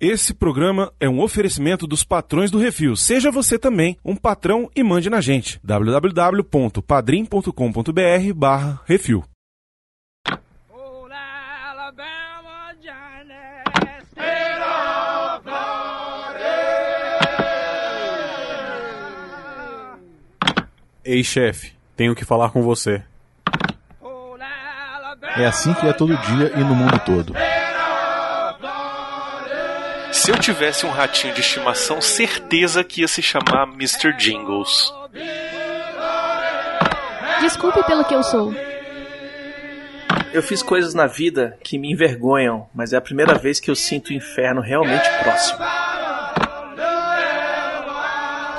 Esse programa é um oferecimento dos patrões do Refil. Seja você também um patrão e mande na gente. www.padrim.com.br barra Refil. Ei, chefe, tenho que falar com você. É assim que é todo dia e no mundo todo. Se eu tivesse um ratinho de estimação, certeza que ia se chamar Mr. Jingles. Desculpe pelo que eu sou. Eu fiz coisas na vida que me envergonham, mas é a primeira vez que eu sinto o inferno realmente próximo.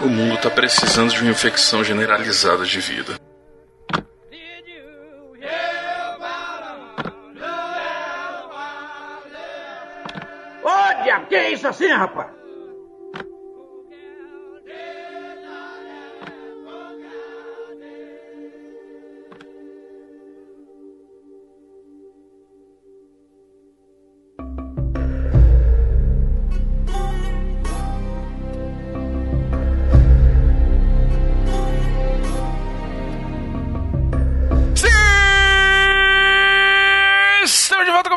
O mundo tá precisando de uma infecção generalizada de vida. Que é isso assim, rapaz?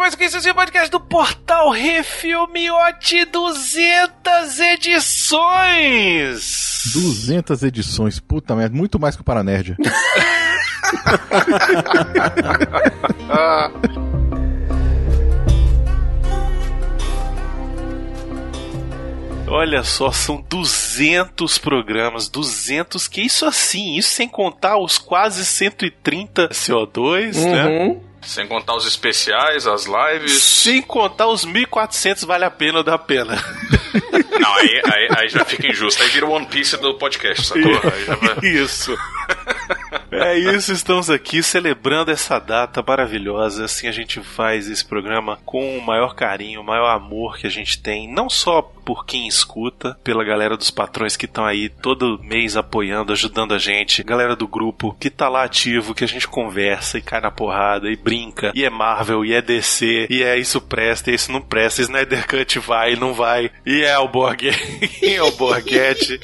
Mais um que esse podcast do Portal Refilmiote 200 edições. 200 edições, puta merda, muito mais que o Paranerd. Olha só, são 200 programas, 200 que isso assim, isso sem contar os quase 130 CO2, né? Sem contar os especiais, as lives. Sem contar os 1400 vale a pena ou dá pena. Não, aí, aí, aí já fica injusto. Aí vira o One Piece do podcast, sacou? Aí já vai... Isso. É isso, estamos aqui celebrando essa data maravilhosa. Assim a gente faz esse programa com o maior carinho, o maior amor que a gente tem, não só por quem escuta, pela galera dos patrões que estão aí todo mês apoiando, ajudando a gente, galera do grupo que tá lá ativo, que a gente conversa e cai na porrada e brinca, e é Marvel, e é DC, e é isso presta, e isso não presta, Snyder Cut vai, não vai, e é o Borg, e é o Borghetti,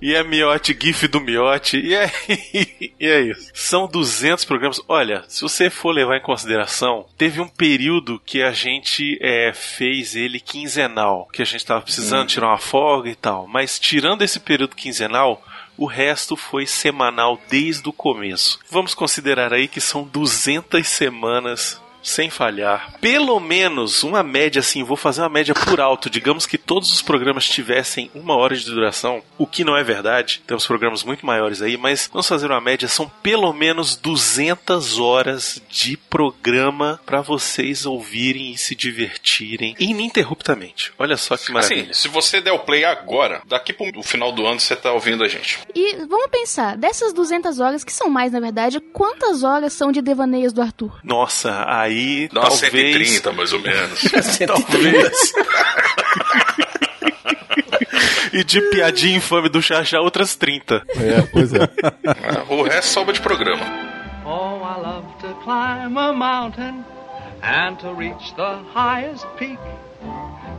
e é Miote, GIF do Miote, e é, e é isso. São 200 programas. Olha, se você for levar em consideração, teve um período que a gente é, fez ele quinzenal, que a gente tava precisando tirar uma folga e tal. Mas tirando esse período quinzenal, o resto foi semanal desde o começo. Vamos considerar aí que são 200 semanas sem falhar. Pelo menos uma média assim, vou fazer uma média por alto. Digamos que todos os programas tivessem uma hora de duração, o que não é verdade. Temos programas muito maiores aí, mas vamos fazer uma média. São pelo menos 200 horas de programa para vocês ouvirem e se divertirem ininterruptamente. Olha só que maravilha. Assim, se você der o play agora, daqui pro final do ano você tá ouvindo a gente. E vamos pensar, dessas 200 horas, que são mais na verdade, quantas horas são de devaneios do Arthur? Nossa, aí umas talvez 130, mais ou menos. Talvez. E de piadinha infame do Xaxá, outras 30. É, pois é. o resto sobra de programa. Oh, I love to climb a mountain and to reach the highest peak.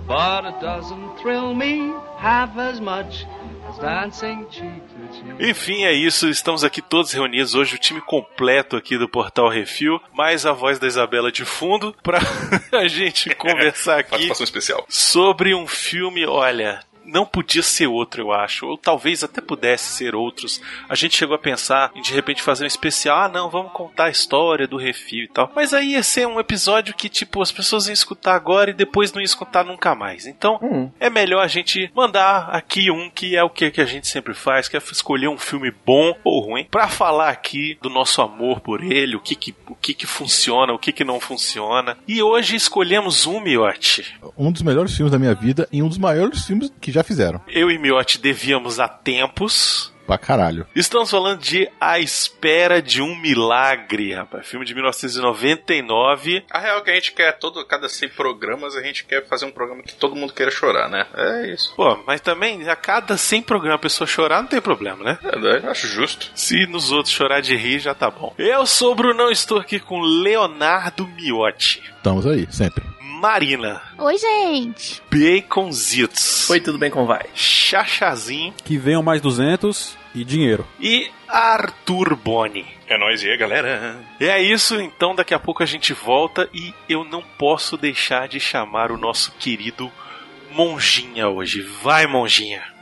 But it doesn't thrill me half as much as dancing cheek to cheek. Enfim, é isso. Estamos aqui todos reunidos hoje, o time completo aqui do Portal Refil, mais a voz da Isabela de fundo, pra a gente conversar aqui Participação especial. sobre um filme, olha. Não podia ser outro, eu acho. Ou talvez até pudesse ser outros. A gente chegou a pensar em de repente fazer um especial. Ah, não, vamos contar a história do refil e tal. Mas aí ia ser um episódio que, tipo, as pessoas iam escutar agora e depois não iam escutar nunca mais. Então, Hum. é melhor a gente mandar aqui um que é o que, que a gente sempre faz, que é escolher um filme bom ou ruim, pra falar aqui do nosso amor por ele, o que que, o que, que funciona, o que, que não funciona. E hoje escolhemos um, Miotti. Um dos melhores filmes da minha vida e um dos maiores filmes que já fizeram. Eu e Miotti devíamos há tempos. Pra caralho. Estamos falando de A Espera de um Milagre, rapaz. Filme de 1999. A real é que a gente quer, todo, cada 100 programas, a gente quer fazer um programa que todo mundo queira chorar, né? É isso. Pô, mas também a cada 100 programas a pessoa chorar não tem problema, né? É, eu acho justo. Se nos outros chorar de rir, já tá bom. Eu sou o Brunão, estou aqui com Leonardo Miotti. Estamos aí, sempre. Marina. Oi, gente. Baconzitos. Oi, tudo bem com vai? Chachazinho. Que venham mais 200 e dinheiro. E Arthur Boni. É nóis aí, galera. É isso, então daqui a pouco a gente volta e eu não posso deixar de chamar o nosso querido Monjinha hoje. Vai, Monjinha.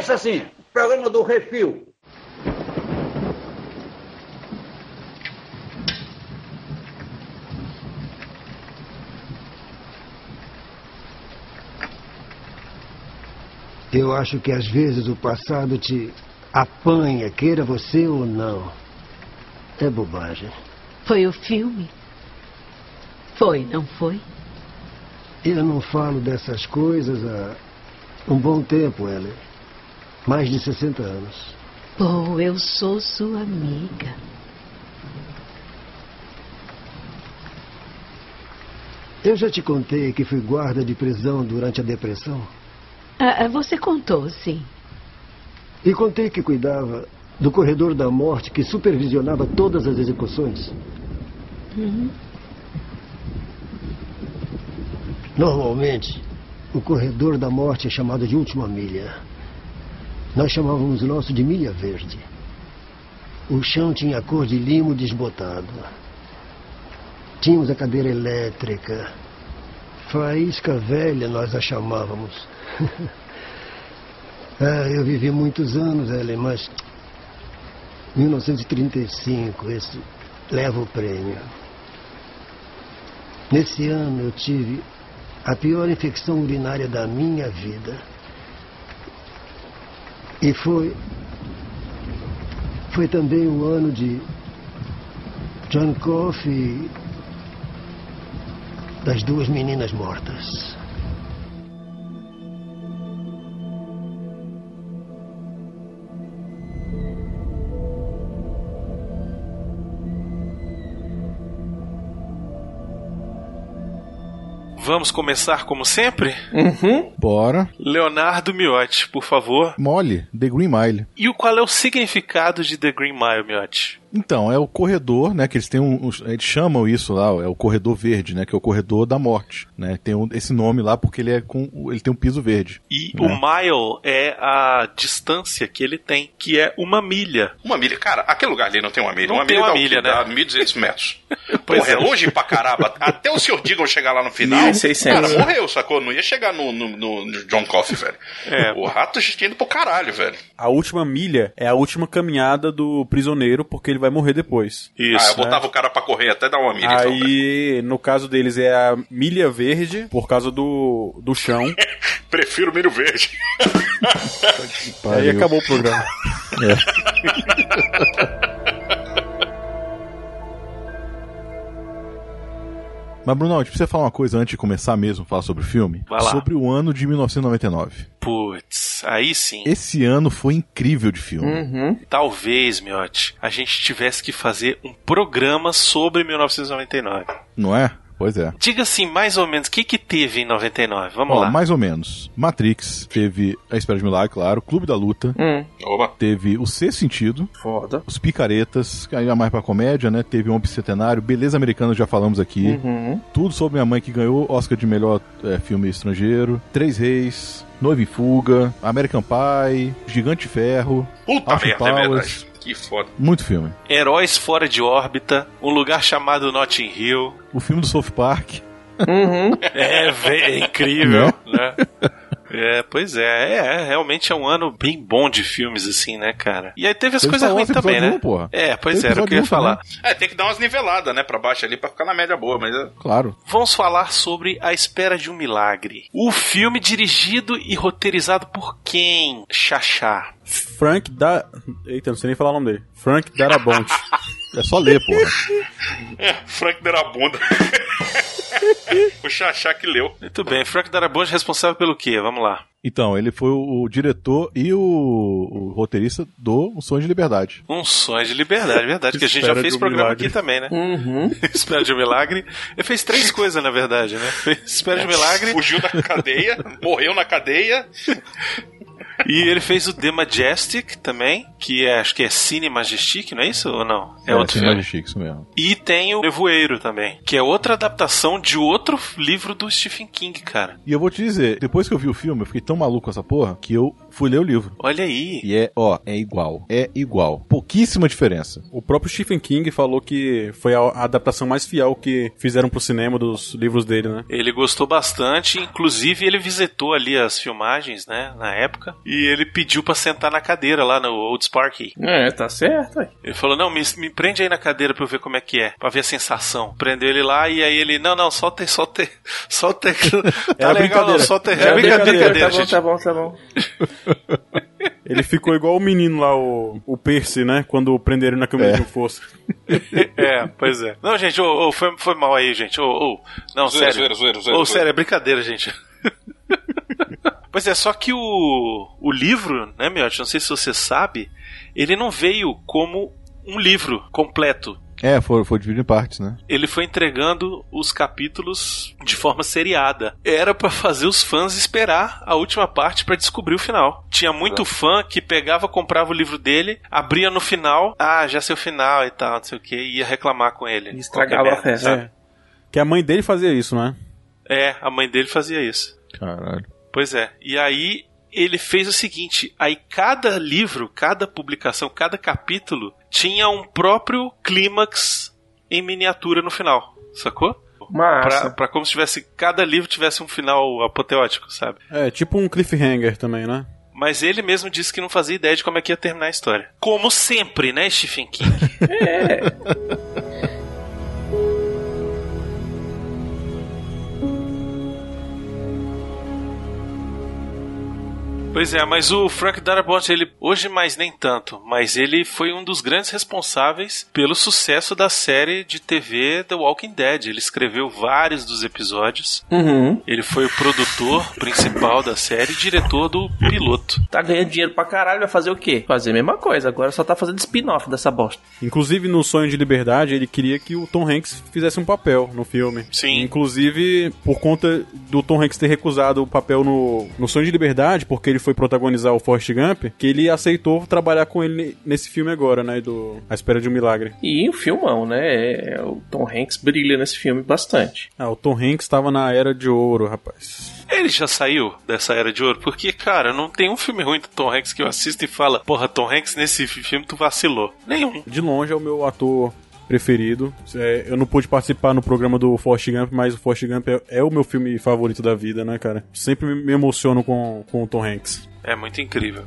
É isso assim, programa do Refil. Eu acho que às vezes o passado te apanha, queira você ou não. É bobagem. Foi o filme? Foi, não foi? Eu não falo dessas coisas há um bom tempo, Ellen. Mais de 60 anos. Oh, eu sou sua amiga. Eu já te contei que fui guarda de prisão durante a depressão. Ah, você contou, sim. E contei que cuidava do corredor da morte que supervisionava todas as execuções. Uhum. Normalmente, o corredor da morte é chamado de última milha. Nós chamávamos o nosso de milha verde. O chão tinha cor de limo desbotado. Tínhamos a cadeira elétrica. Faísca velha, nós a chamávamos. ah, eu vivi muitos anos, Ellen, mas. 1935, esse leva o prêmio. Nesse ano eu tive a pior infecção urinária da minha vida. E foi. Foi também o ano de John Coffey das duas meninas mortas. Vamos começar como sempre? Uhum. Bora. Leonardo Miotti, por favor. Mole, The Green Mile. E o qual é o significado de The Green Mile, Miotti? Então, é o corredor, né? Que eles têm um. Eles chamam isso lá, é o corredor verde, né? Que é o corredor da morte. Né? Tem um- esse nome lá porque ele é com. Ele tem um piso verde. E né? o mile é a distância que ele tem, que é uma milha. Uma milha. Cara, aquele lugar ali não tem uma milha. Não uma tem milha uma dá milha, né? Dá 1.200 metros. Pois Porra, é é. longe pra caramba. Até o Sr. Diggle chegar lá no final. 1.600. Cara, morreu, sacou? Não ia chegar no, no, no- no John Coffey, velho. É. O rato já tinha ido pro caralho, velho. A última milha é a última caminhada do prisioneiro, porque ele vai morrer depois. Isso. ah, eu botava o cara pra correr até dar uma milha. então. Aí, no caso deles, é a milha verde, por causa do, do chão. Prefiro milho verde. Aí acabou o programa. Mas, Bruno, a gente precisa falar uma coisa antes de começar mesmo, falar sobre o filme. Vai lá. Sobre o ano de 1999. Putz, aí sim. Esse ano foi incrível de filme. Uhum. Talvez, Miotti, a gente tivesse que fazer um programa sobre 1999. Não é? Pois é. Diga assim, mais ou menos, o que que teve em 99? Vamos Ó, lá. mais ou menos. Matrix, teve A Espera de Milagre, claro. Clube da Luta, Hum, Oba. teve O Sexto Sentido, foda. Os Picaretas, que aí é mais pra comédia, né? Teve Um Bicentenário, Beleza Americana, já falamos aqui. Uhum. Tudo sobre Minha Mãe que ganhou Oscar de melhor é, filme estrangeiro. Três Reis, Noiva em Fuga, American Pie, Gigante Ferro, Puta merda, é Powers. Que foda. Muito filme. Heróis fora de órbita, um lugar chamado Notting Hill. O filme do South Park. Uhum. É, é incrível, né? É, pois é, é, realmente é um ano bem bom de filmes, assim, né, cara? E aí teve as Teve coisas ruins também, né? um, porra. É, pois Teve é, era o que eu ia falar. É, tem que dar umas niveladas, né, pra baixo ali pra ficar na média boa, mas é. Claro. Vamos falar sobre A Espera de um Milagre. O filme dirigido e roteirizado por quem? Xaxá. Frank da. Eita, não sei nem falar o nome dele. Frank Darabont. É só ler, porra. É, Frank Derabunda. O Xaxá que leu. Muito bem, Frank Darabont responsável pelo quê? Vamos lá. Então, ele foi o, o diretor e o, o roteirista do Um Sonho de Liberdade. Um sonho de liberdade, verdade, que a gente já fez um programa milagre. aqui também, né? Uhum. Espera de um milagre. Ele fez três coisas, na verdade, né? Fez Espera de um milagre Fugiu da cadeia, morreu na cadeia. E ele fez o The Majestic também, que é, acho que é Cine Majestic, não é isso ou não? É, outro Cine filme. Majestic, isso mesmo. E tem o Nevoeiro também, que é outra adaptação de outro livro do Stephen King, cara. E eu vou te dizer, depois que eu vi o filme, eu fiquei tão maluco com essa porra que eu fui ler o livro. Olha aí. E é, ó, é igual. É igual. Pouquíssima diferença. O próprio Stephen King falou que foi a adaptação mais fiel que fizeram pro cinema dos livros dele, né? Ele gostou bastante, inclusive ele visitou ali as filmagens, né, na época, e ele pediu pra sentar na cadeira lá no Old Sparky. É, tá certo. Ele falou: Não, me, me prende aí na cadeira pra eu ver como é que é, pra ver a sensação. Prendeu ele lá e aí ele: Não, não, solta solta solta não- Tá Era legal, não, brincadeira. solta. Era É brincadeira, brincadeira, brincadeira, Tá bom, gente. tá bom, tá bom. Ele ficou igual o menino lá, o, o Percy, né? Quando prenderam na câmera É. de força. É, pois é. Não, gente, ô, ô, foi, foi mal aí, gente. Ô, ô, não, Zoeira, sério. zoeira, zoeira, zoeira, zoeira. sério, é brincadeira, gente. pois é, só que o, o livro, né, Miotti, não sei se você sabe, ele não veio como um livro completo. É, foi, foi dividido em partes, né? Ele foi entregando os capítulos de forma seriada. Era pra fazer os fãs esperar a última parte pra descobrir o final. Tinha muito fã que pegava, comprava o livro dele, abria no final, ah, já sei o final e tal, não sei o que, e ia reclamar com ele. E estragava a festa. É. Que a mãe dele fazia isso, né? É, a mãe dele fazia isso. Caralho. Pois é. E aí ele fez o seguinte: aí cada livro, cada publicação, cada capítulo tinha um próprio clímax em miniatura no final, sacou? Massa. Pra, pra como se tivesse cada livro tivesse um final apoteótico, sabe? É, tipo um cliffhanger também, né? Mas ele mesmo disse que não fazia ideia de como é que ia terminar a história. Como sempre, né, Stephen King? Pois é, mas o Frank Darabont, ele hoje mais nem tanto, mas ele foi um dos grandes responsáveis pelo sucesso da série de TV The Walking Dead. Ele escreveu vários dos episódios. Uhum. Ele foi o produtor principal da série e diretor do piloto. Tá ganhando dinheiro pra caralho, vai fazer o quê? Fazer a mesma coisa, agora só tá fazendo spin-off dessa bosta. Inclusive, no Sonho de Liberdade, ele queria que o Tom Hanks fizesse um papel no filme. Sim. Inclusive, por conta do Tom Hanks ter recusado o papel no, no Sonho de Liberdade, porque ele foi protagonizar o Forrest Gump, que ele aceitou trabalhar com ele nesse filme agora, né? Do A Espera de um Milagre. E um filmão, né? É, O Tom Hanks brilha nesse filme bastante. Ah, o Tom Hanks estava na Era de Ouro, rapaz. Ele já saiu dessa era de ouro? Porque, cara, não tem um filme ruim do Tom Hanks que eu assisto e fala, porra, Tom Hanks, nesse filme tu vacilou. Nenhum. De longe é o meu ator preferido. É, eu não pude participar no programa do Forrest Gump, mas o Forrest Gump é, é o meu filme favorito da vida, né, cara? Sempre me- emociono com, com o Tom Hanks. É muito incrível.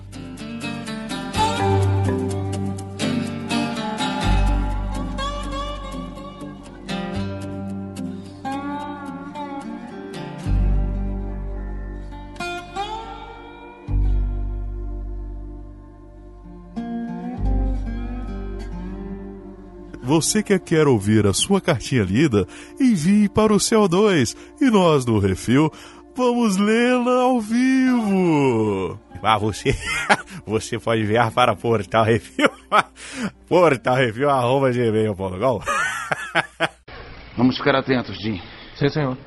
Você que quer ouvir a sua cartinha lida, envie para o CO2 e nós do Refil vamos lê-la ao vivo. Ah, você, você pode enviar para Portal Review, Portal Review, arroba gmail.com. Vamos ficar atentos, Jim. Sim, senhor.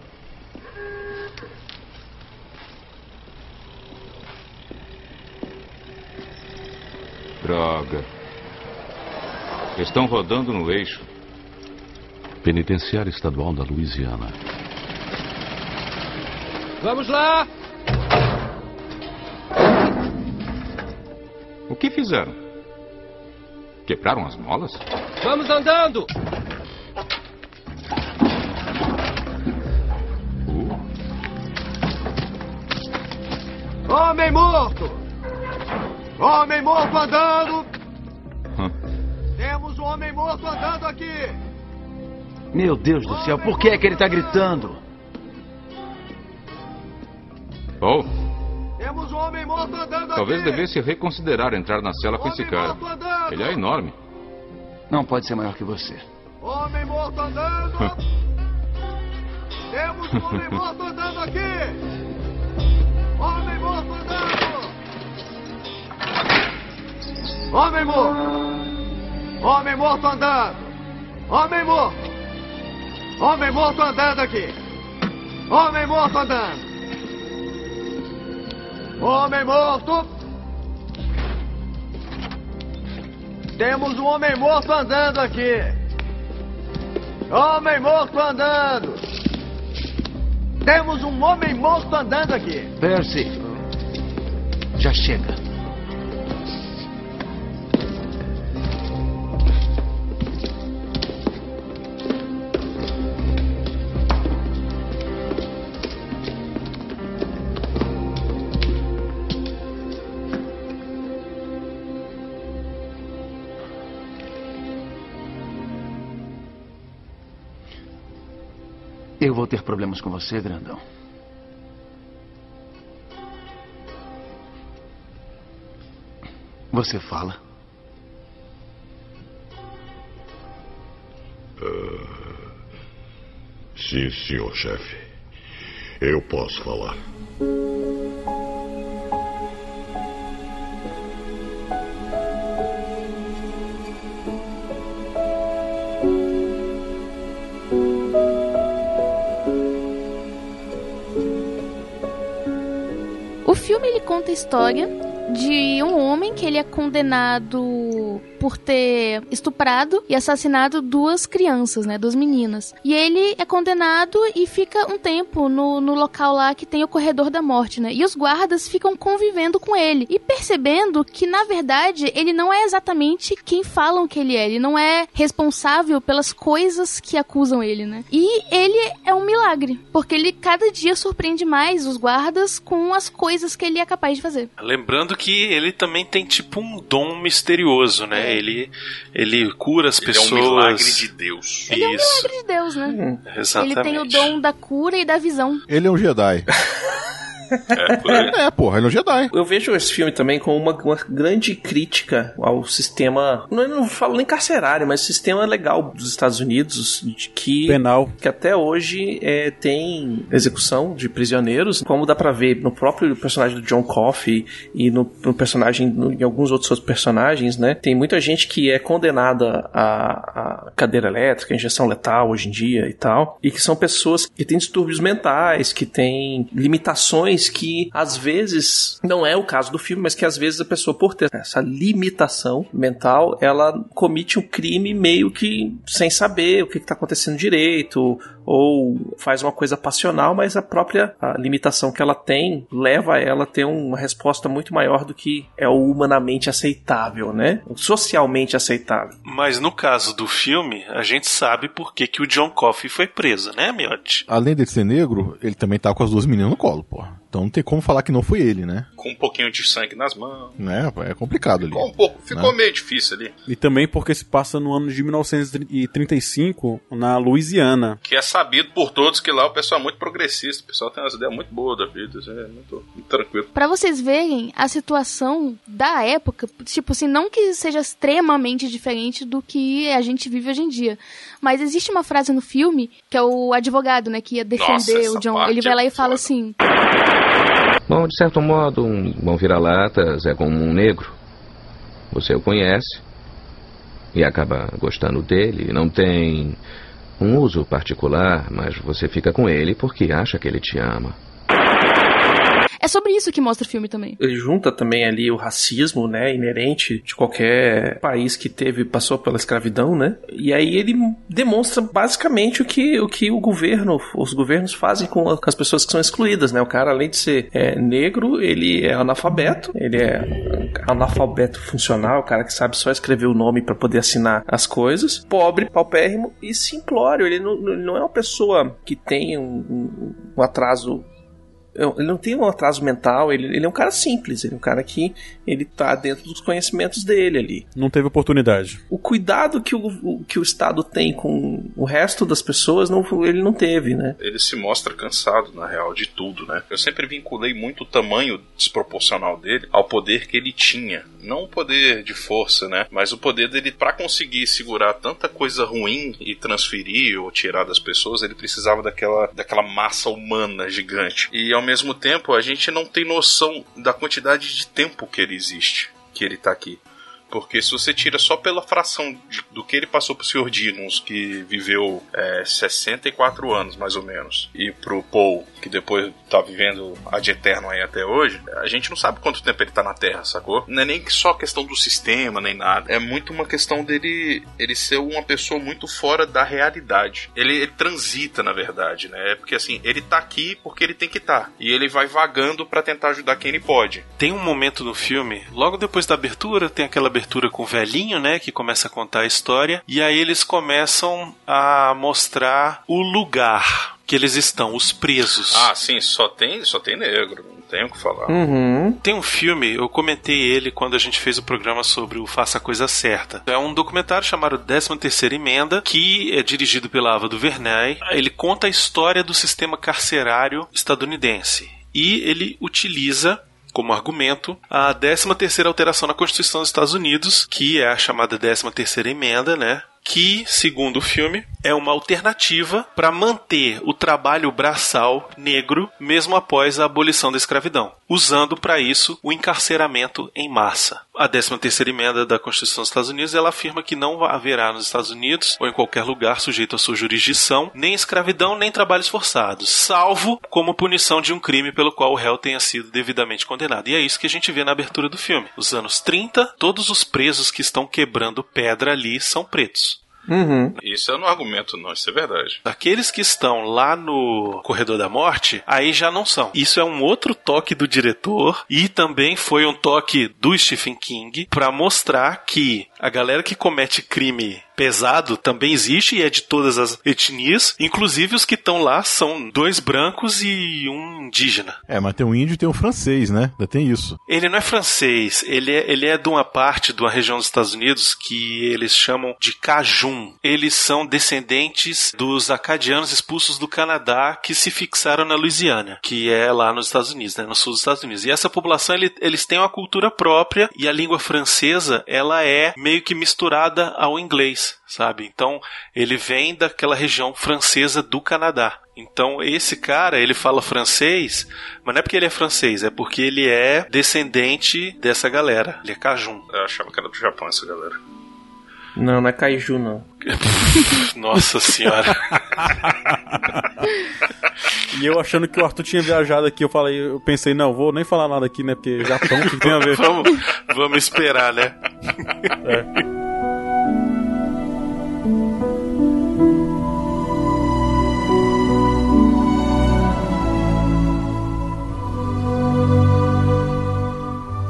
Droga. Estão rodando no eixo. Penitenciária Estadual da Louisiana. Vamos lá! O que fizeram? Quebraram as molas? Vamos andando! Homem morto! Homem morto andando! Homem morto andando aqui! Meu Deus do céu, por que é que ele tá gritando? Oh, Temos um homem morto andando talvez aqui! devesse reconsiderar entrar na cela com esse cara. Ele é enorme. Não pode ser maior que você. Homem morto andando! Temos um homem morto andando aqui! Homem morto andando! Homem morto! Homem morto andando! Homem morto! Homem morto andando aqui! Homem morto andando! Homem morto! Temos um homem morto andando aqui! Homem morto andando! Temos um homem morto andando aqui! Percy, já chega. Eu vou ter problemas com você, grandão. Você fala? Sim, senhor chefe. Eu posso falar. Conta a história de um homem que ele é condenado por ter estuprado e assassinado duas crianças, né, duas meninas. E ele é condenado e fica um tempo no, no local lá que tem o corredor da morte, né? E os guardas ficam convivendo com ele e percebendo que na verdade ele não é exatamente quem falam que ele é, ele não é responsável pelas coisas que acusam ele, né? E ele é um milagre, porque ele cada dia surpreende mais os guardas com as coisas que ele é capaz de fazer. Lembrando que ele também tem tipo um dom misterioso, né? Ele, ele cura as Ele pessoas. é um milagre de Deus. Ele é um Isso. milagre de Deus, né? Exatamente. Ele tem o dom da cura e da visão. Ele é um Jedi. É, porra, ele é um Jedi. Eu vejo esse filme também como uma, uma grande crítica ao sistema, não, eu não falo nem carcerário, mas sistema legal dos Estados Unidos, de que Penal. que até hoje é, tem execução de prisioneiros, como dá pra ver no próprio personagem do John Coffey e no, no personagem, no- em alguns outros outros personagens, né? Tem muita gente que é condenada a, a cadeira elétrica, injeção letal hoje em dia e tal, e que são pessoas que têm distúrbios mentais, que têm limitações que às vezes não é o caso do filme, mas que às vezes a pessoa por ter essa limitação mental, ela comete um crime meio que sem saber o que está acontecendo direito, ou faz uma coisa passional, mas a própria a limitação que ela tem leva ela a ter uma resposta muito maior do que é o humanamente aceitável, né? O socialmente aceitável. Mas no caso do filme, a gente sabe por que, que o John Coffey foi preso, né, Miotti? Além de ser negro, ele também tá com as duas meninas no colo, porra. Então não tem como falar que não foi ele, né? Com um pouquinho de sangue nas mãos. Né? É complicado ali. Ficou um pouco, ficou Né? meio difícil ali. E também porque se passa no ano de 1935, na Louisiana. Que é sabido por todos que lá o pessoal é muito progressista. O pessoal tem umas ideias muito boas da vida. isso É muito, muito tranquilo. Pra vocês verem a situação da época, tipo assim, não que seja extremamente diferente do que a gente vive hoje em dia, mas existe uma frase no filme que é o advogado, né, que ia defender Nossa, o John, ele vai é lá e fala assim: Bom, de certo modo, um bom vira-latas é como um negro. Você o conhece e acaba gostando dele. Não tem um uso particular, mas você fica com ele porque acha que ele te ama. É sobre isso que mostra o filme também. Ele junta também ali o racismo, né, inerente de qualquer país que teve passou pela escravidão, né? E aí ele demonstra basicamente o que o que o governo, os governos fazem com, as pessoas que são excluídas, né? O cara além de ser é, negro, ele é analfabeto, ele é analfabeto funcional, o cara que sabe só escrever o nome para poder assinar as coisas, pobre, paupérrimo e simplório. Ele não, não é uma pessoa que tem um, um- um atraso ele não tem um atraso mental, ele, ele é um cara simples, ele é um cara que ele tá dentro dos conhecimentos dele ali. Não teve oportunidade. O cuidado que o, o- que o Estado tem com o resto das pessoas, não, ele não teve, né? Ele se mostra cansado, na real, de tudo, né? Eu sempre vinculei muito o tamanho desproporcional dele ao poder que ele tinha Não o poder de força, né? Mas o poder dele pra conseguir segurar tanta coisa ruim e transferir ou tirar das pessoas, ele precisava daquela, daquela massa humana gigante. E ao mesmo tempo, a gente não tem noção da quantidade de tempo que ele existe, que ele tá aqui. Porque se você tira só pela fração de- do que ele passou pro Sr. Dinos, que viveu é, 64 anos, mais ou menos, e pro Paul, que depois tá vivendo ad eterno aí até hoje, a gente não sabe quanto tempo ele tá na Terra, sacou? Não é nem só questão do sistema, nem nada. É muito uma questão dele ele ser uma pessoa muito fora da realidade. Ele, ele transita, na verdade, né? É porque assim, ele tá aqui porque ele tem que estar. E ele vai vagando pra tentar ajudar quem ele pode. Tem um momento no filme, logo depois da abertura, tem aquela abertura com o velhinho, né, que começa a contar a história, e aí eles começam a mostrar o lugar que eles estão, os presos. Ah, sim, só tem, só tem negro, não tem o que falar. Uhum. Tem um filme, eu comentei ele quando a gente fez o programa sobre o Faça a Coisa Certa. É um documentário chamado 13ª Emenda, que é dirigido pela Ava DuVernay. Ele conta a história do sistema carcerário estadunidense. E ele utiliza como argumento a 13ª alteração na Constituição dos Estados Unidos, que é a chamada 13ª Emenda, né? Que, segundo o filme, é uma alternativa para manter o trabalho braçal negro mesmo após a abolição da escravidão, usando para isso o encarceramento em massa. A 13ª emenda da Constituição dos Estados Unidos, ela afirma que não haverá nos Estados Unidos ou em qualquer lugar sujeito à sua jurisdição nem escravidão nem trabalhos forçados, salvo como punição de um crime pelo qual o réu tenha sido devidamente condenado. E é isso que a gente vê na abertura do filme. Os anos 30, todos os presos que estão quebrando pedra ali são pretos. Uhum. Isso eu não argumento, não, isso é verdade. Aqueles que estão lá no Corredor da Morte, aí já não são. Isso é um outro toque do diretor e também foi um toque do Stephen King para mostrar que a galera que comete crime pesado também existe e é de todas as etnias, inclusive os que estão lá são dois brancos e um indígena. É, mas tem um índio e tem um francês, né? Ainda tem isso. Ele não é francês, ele é, ele é de uma parte de uma região dos Estados Unidos que eles chamam de Cajun. Eles são descendentes dos acadianos expulsos do Canadá que se fixaram na Louisiana, que é lá nos Estados Unidos, né, no sul dos Estados Unidos. E essa população, ele- eles têm uma cultura própria e a língua francesa, ela é meio que misturada ao inglês, sabe? Então, ele vem daquela região francesa do Canadá. Então, esse cara, ele fala francês, mas não é porque ele é francês, é porque ele é descendente dessa galera. Ele é cajun. Eu achava que era do Japão essa galera. Não, não é kaiju, não. Nossa senhora. E eu achando que o Arthur tinha viajado aqui, eu falei, eu pensei, não, vou nem falar nada aqui, né? Porque Japão, que tem a ver? vamos, vamos esperar, né? É.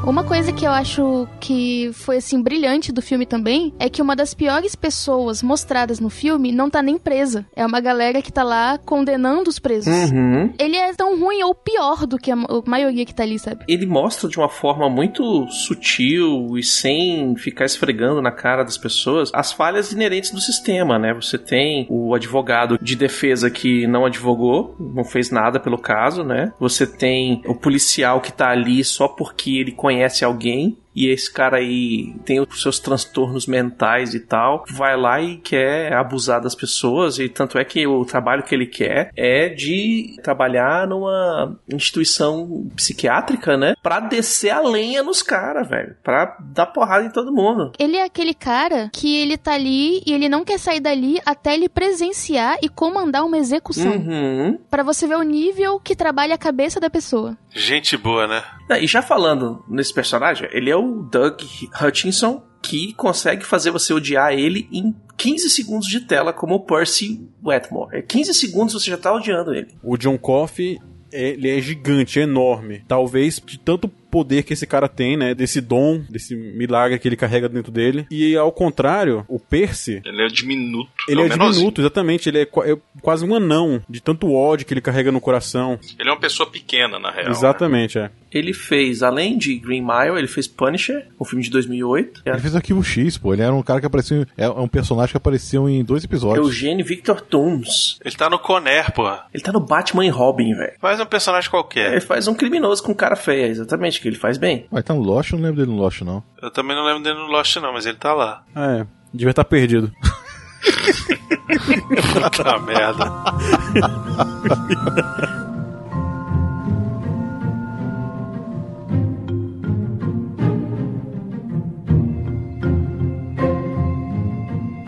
Uma coisa que eu acho que foi assim brilhante do filme também é que uma das piores pessoas mostradas no filme não tá nem presa. É uma galera que tá lá condenando os presos. Uhum. Ele é tão ruim ou pior do que a ma- a maioria que tá ali, sabe? Ele mostra de uma forma muito sutil e sem ficar esfregando na cara das pessoas as falhas inerentes do sistema, né? Você tem o advogado de defesa que não advogou, não fez nada pelo caso, né? Você tem o policial que tá ali só porque ele conhece alguém. E esse cara aí tem os seus transtornos mentais e tal, vai lá e quer abusar das pessoas, e tanto é que o trabalho que ele quer é de trabalhar numa instituição psiquiátrica, né? Pra descer a lenha nos caras, velho. Pra dar porrada em todo mundo. Ele é aquele cara que ele tá ali e ele não quer sair dali até ele presenciar e comandar uma execução. Uhum. Pra você ver o nível que trabalha a cabeça da pessoa. Gente boa, né? E já falando nesse personagem, ele é o Doug Hutchinson, que consegue fazer você odiar ele em 15 segundos de tela, como o Percy Wetmore. É 15 segundos você já tá odiando ele. O John Coffey, ele é gigante, é enorme. Talvez de tanto poder que esse cara tem, né? Desse dom, desse milagre que ele carrega dentro dele. E ao contrário, o Percy, Ele é diminuto. ele é, menorzinho. diminuto, exatamente. Ele é, é quase um anão, de tanto ódio que ele carrega no coração. Ele é uma pessoa pequena, na real. Exatamente, é. Ele fez, além de Green Mile, ele fez Punisher, um filme de 2008. Ele fez Arquivo X, pô. Ele era um cara que apareceu. É um personagem que apareceu em dois episódios. Eugênio Victor Tooms. Ele tá no Conner, porra. Ele tá no Batman e Robin, velho. Faz um personagem qualquer. Ele faz um criminoso com cara feia, exatamente. Que ele faz bem. Vai tá no Lost, eu não lembro dele no Lost, não. Eu também não lembro dele no Lost, não, mas ele tá lá. É, devia estar perdido. Puta merda.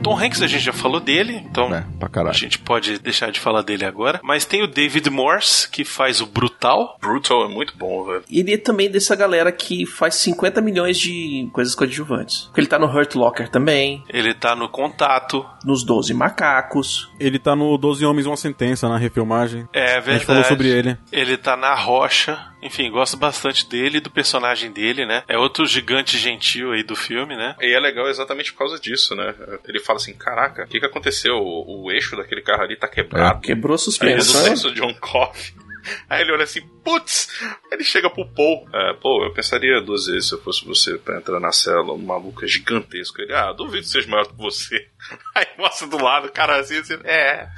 Tom Hanks a gente já falou dele, então É, pra caralho. a gente pode deixar de falar dele agora. Mas tem o David Morse, que faz o Brutal. Brutal é muito bom, velho. E ele é também dessa galera que faz 50 milhões de coisas coadjuvantes. Porque ele tá no Hurt Locker também, Ele tá no Contato. nos 12 Macacos. Ele tá no 12 Homens uma Sentença, na refilmagem. É A verdade. gente falou sobre ele. Ele tá na rocha. Enfim, gosto bastante dele e do personagem dele, né? É outro gigante gentil aí do filme, né? E é legal exatamente por causa disso, né? Ele fala assim: caraca, o que, que aconteceu? O, o eixo daquele carro ali tá quebrado. Quebrou a Aí suspensão. do senso John Coffey. Aí ele olha assim, putz! Ele chega pro Paul. É, pô, eu pensaria duas vezes se eu fosse você pra entrar na cela, um maluco gigantesco. Ele, ah, duvido que seja maior que você. Aí mostra do lado, o cara assim, assim é.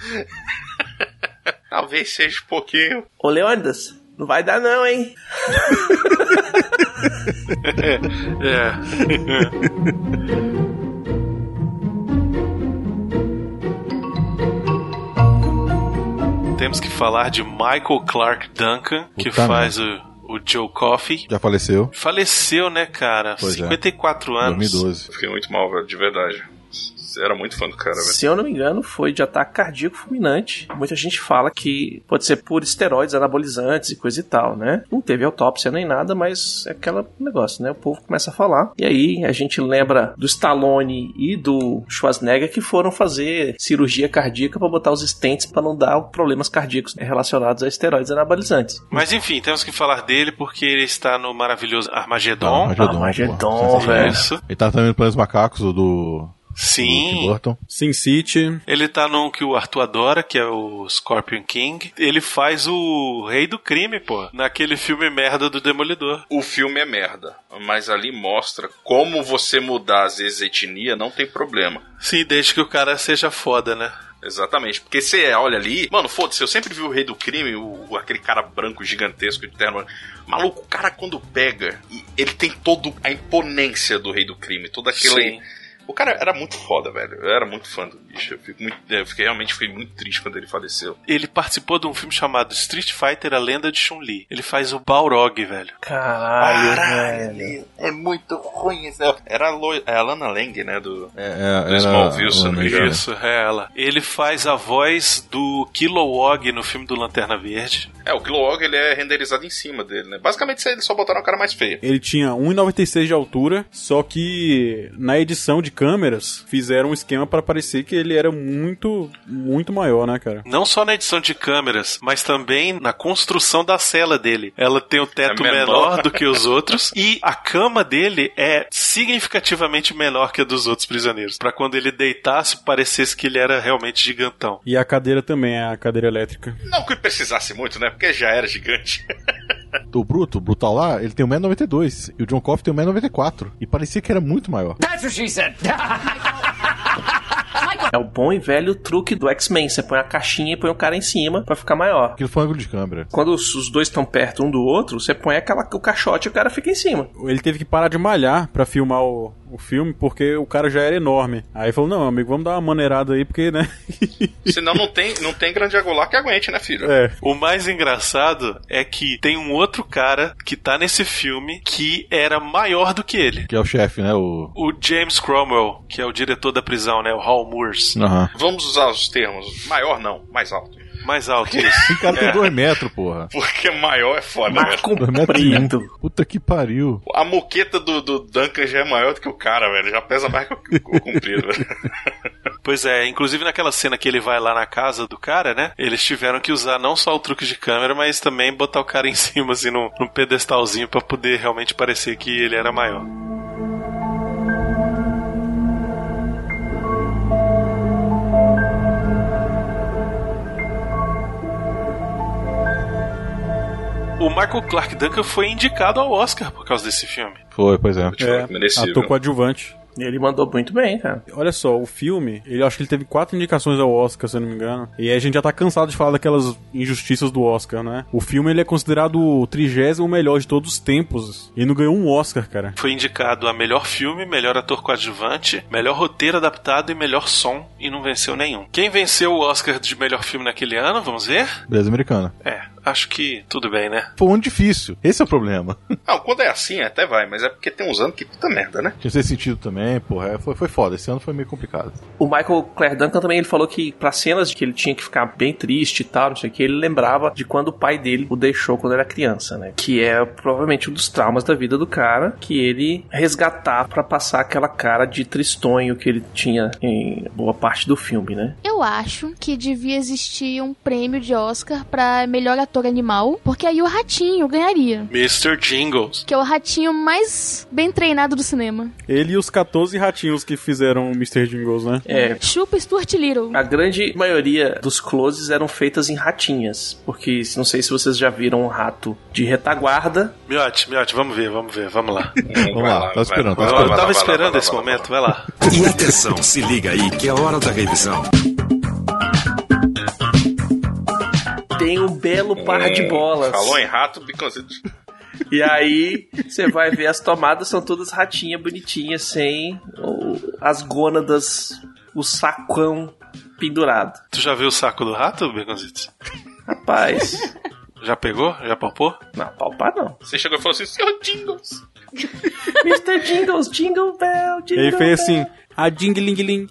Talvez seja um pouquinho. Ô Leônidas, não vai dar não, hein? é. Temos que falar de Michael Clark Duncan, que faz o, o Joe Coffey. Já faleceu? Faleceu, né, cara? Pois é. 54 anos. 2012. Fiquei muito mal, velho, de verdade. Era muito fã do cara, velho. Se eu não me engano, foi de ataque cardíaco fulminante. Muita gente fala que pode ser por esteroides anabolizantes e coisa e tal, né? Não teve autópsia nem nada, mas é aquele negócio, né? O povo começa a falar. E aí a gente lembra do Stallone e do Schwarzenegger que foram fazer cirurgia cardíaca para botar os stents para não dar problemas cardíacos relacionados a esteroides anabolizantes. Mas enfim, temos que falar dele porque ele está no maravilhoso Armagedon. Armagedon, Armagedon, sensacional. velho. Isso. Ele tá também no Planos Macacos, o do. Sim. Tim Burton. Sin City. Ele tá num que o Arthur adora, que é o Scorpion King. Ele faz o Rei do Crime, pô. Naquele filme merda do Demolidor. O filme é merda, mas ali mostra como você mudar às vezes a etnia não tem problema. Sim, desde que o cara seja foda, né? Exatamente, porque você olha ali, mano, foda-se, eu sempre vi o Rei do Crime, o, o- aquele cara branco gigantesco de terno. Maluco, o cara quando pega, ele tem toda a imponência do Rei do Crime, toda aquela. Sim. O cara era muito foda, velho. Eu era muito fã do bicho. Eu, fico muito, eu fiquei, realmente fiquei muito triste quando ele faleceu. Ele participou de um filme chamado Street Fighter, A Lenda de Chun-Li. Ele faz o Balrog, velho. Caralho, velho. É muito ruim isso. Era a, Lo- é a Lana Lang, né? Do, É, do Smallville, se não me Lana engano. Isso, é ela. Ele faz a voz do Kilowog no filme do Lanterna Verde. É, o Kilowog ele é renderizado em cima dele, né? Basicamente eles só botaram o cara mais feio. Ele tinha 1,96 de altura, só que na edição de câmeras fizeram um esquema pra parecer que ele era muito, muito maior, né, cara? Não só na edição de câmeras, mas também na construção da cela dele. Ela tem o teto É menor. menor. do que os outros e a cama dele é significativamente menor que a dos outros prisioneiros. Pra quando ele deitasse, parecesse que ele era realmente gigantão. E a cadeira também, é a cadeira elétrica. Não que precisasse muito, né? Porque já era gigante. O Bruto, o Brutal lá, ele tem 1,92m. E o John Coffey tem 1,94m. E parecia que era muito maior. That's what she said. É o bom e velho truque do X-Men. Você põe a caixinha e põe o cara em cima pra ficar maior. Aquilo foi um ângulo de câmera. Quando os os dois estão perto um do outro, você põe aquela, o caixote e o cara fica em cima. Ele teve que parar de malhar pra filmar o, o filme, porque o cara já era enorme. Aí falou, não, amigo, vamos dar uma maneirada aí, porque, né? Senão não tem, não tem grande angular que aguente, né, filho? É. O mais engraçado é que tem um outro cara que tá nesse filme que era maior do que ele. Que é o chefe, né? O. O James Cromwell, que é o diretor da prisão, né? O Hal Moores. Aham. Vamos usar os termos. Maior não, mais alto. Mais alto isso. O cara tem É. 2 metros, porra. Porque maior é foda, Mas velho. 2 metros e um. Puta que pariu. A moqueta do, do Duncan já é maior do que o cara, velho. Já pesa mais que o, o comprido, velho. Pois é, inclusive naquela cena que ele vai lá na casa do cara, né? Eles tiveram que usar não só o truque de câmera, mas também botar o cara em cima, assim, num, num pedestalzinho pra poder realmente parecer que ele era maior. O Michael Clark Duncan foi indicado ao Oscar por causa desse filme. Foi, pois é. É, ator coadjuvante. Ele mandou muito bem, cara. Olha só, o filme, ele acho que ele teve quatro indicações ao Oscar, se eu não me engano. E aí a gente já tá cansado de falar daquelas injustiças do Oscar, né? O filme ele é considerado o trigésimo melhor de todos os tempos. E não ganhou um Oscar, cara. Foi indicado a melhor filme, melhor ator coadjuvante, melhor roteiro adaptado e melhor som, e não venceu nenhum. Quem venceu o Oscar de melhor filme naquele ano, vamos ver? Beleza americana. É, acho que tudo bem, né? Foi um ano difícil. Esse é o problema. Não, quando é assim até vai, mas é porque tem uns anos que puta merda, né? Tinha esse sentido também, porra. é, Foi, foi foda. Esse ano foi meio complicado. O Michael Clare Duncan também ele falou que pra cenas de que ele tinha que ficar bem triste e tal, não sei o que, ele lembrava de quando o pai dele o deixou quando era criança, né? Que é provavelmente um dos traumas da vida do cara, que ele resgatar pra passar aquela cara de tristonho que ele tinha em boa parte do filme, né? Eu acho que devia existir um prêmio de Oscar pra melhor ator animal, porque aí o ratinho ganharia. Mr. Jingles. Que é o ratinho mais bem treinado do cinema. Ele e os 14 ratinhos que fizeram o Mr. Jingles, né? É. Chupa Stuart Little. A grande maioria dos closes eram feitas em ratinhas, porque não sei se vocês já viram um rato de retaguarda. Miote, Miote, vamos ver, vamos ver, vamos lá. Vamos lá, tá esperando, Eu esperando. tava esperando esse momento, vai lá. E atenção, se liga aí que é hora da revisão. Tem um belo par de bolas. Falou em rato, biconzito. E aí, você vai ver as tomadas são todas ratinhas bonitinhas, sem as gônadas, o sacão pendurado. Tu já viu o saco do rato, Beconzitos? Rapaz. Já pegou? Já palpou? Não, palpar não. Você chegou e falou assim, senhor Jingles. Mr. Jingles, Jingle Bell, Jingle Ele fez assim, a ding ling ling.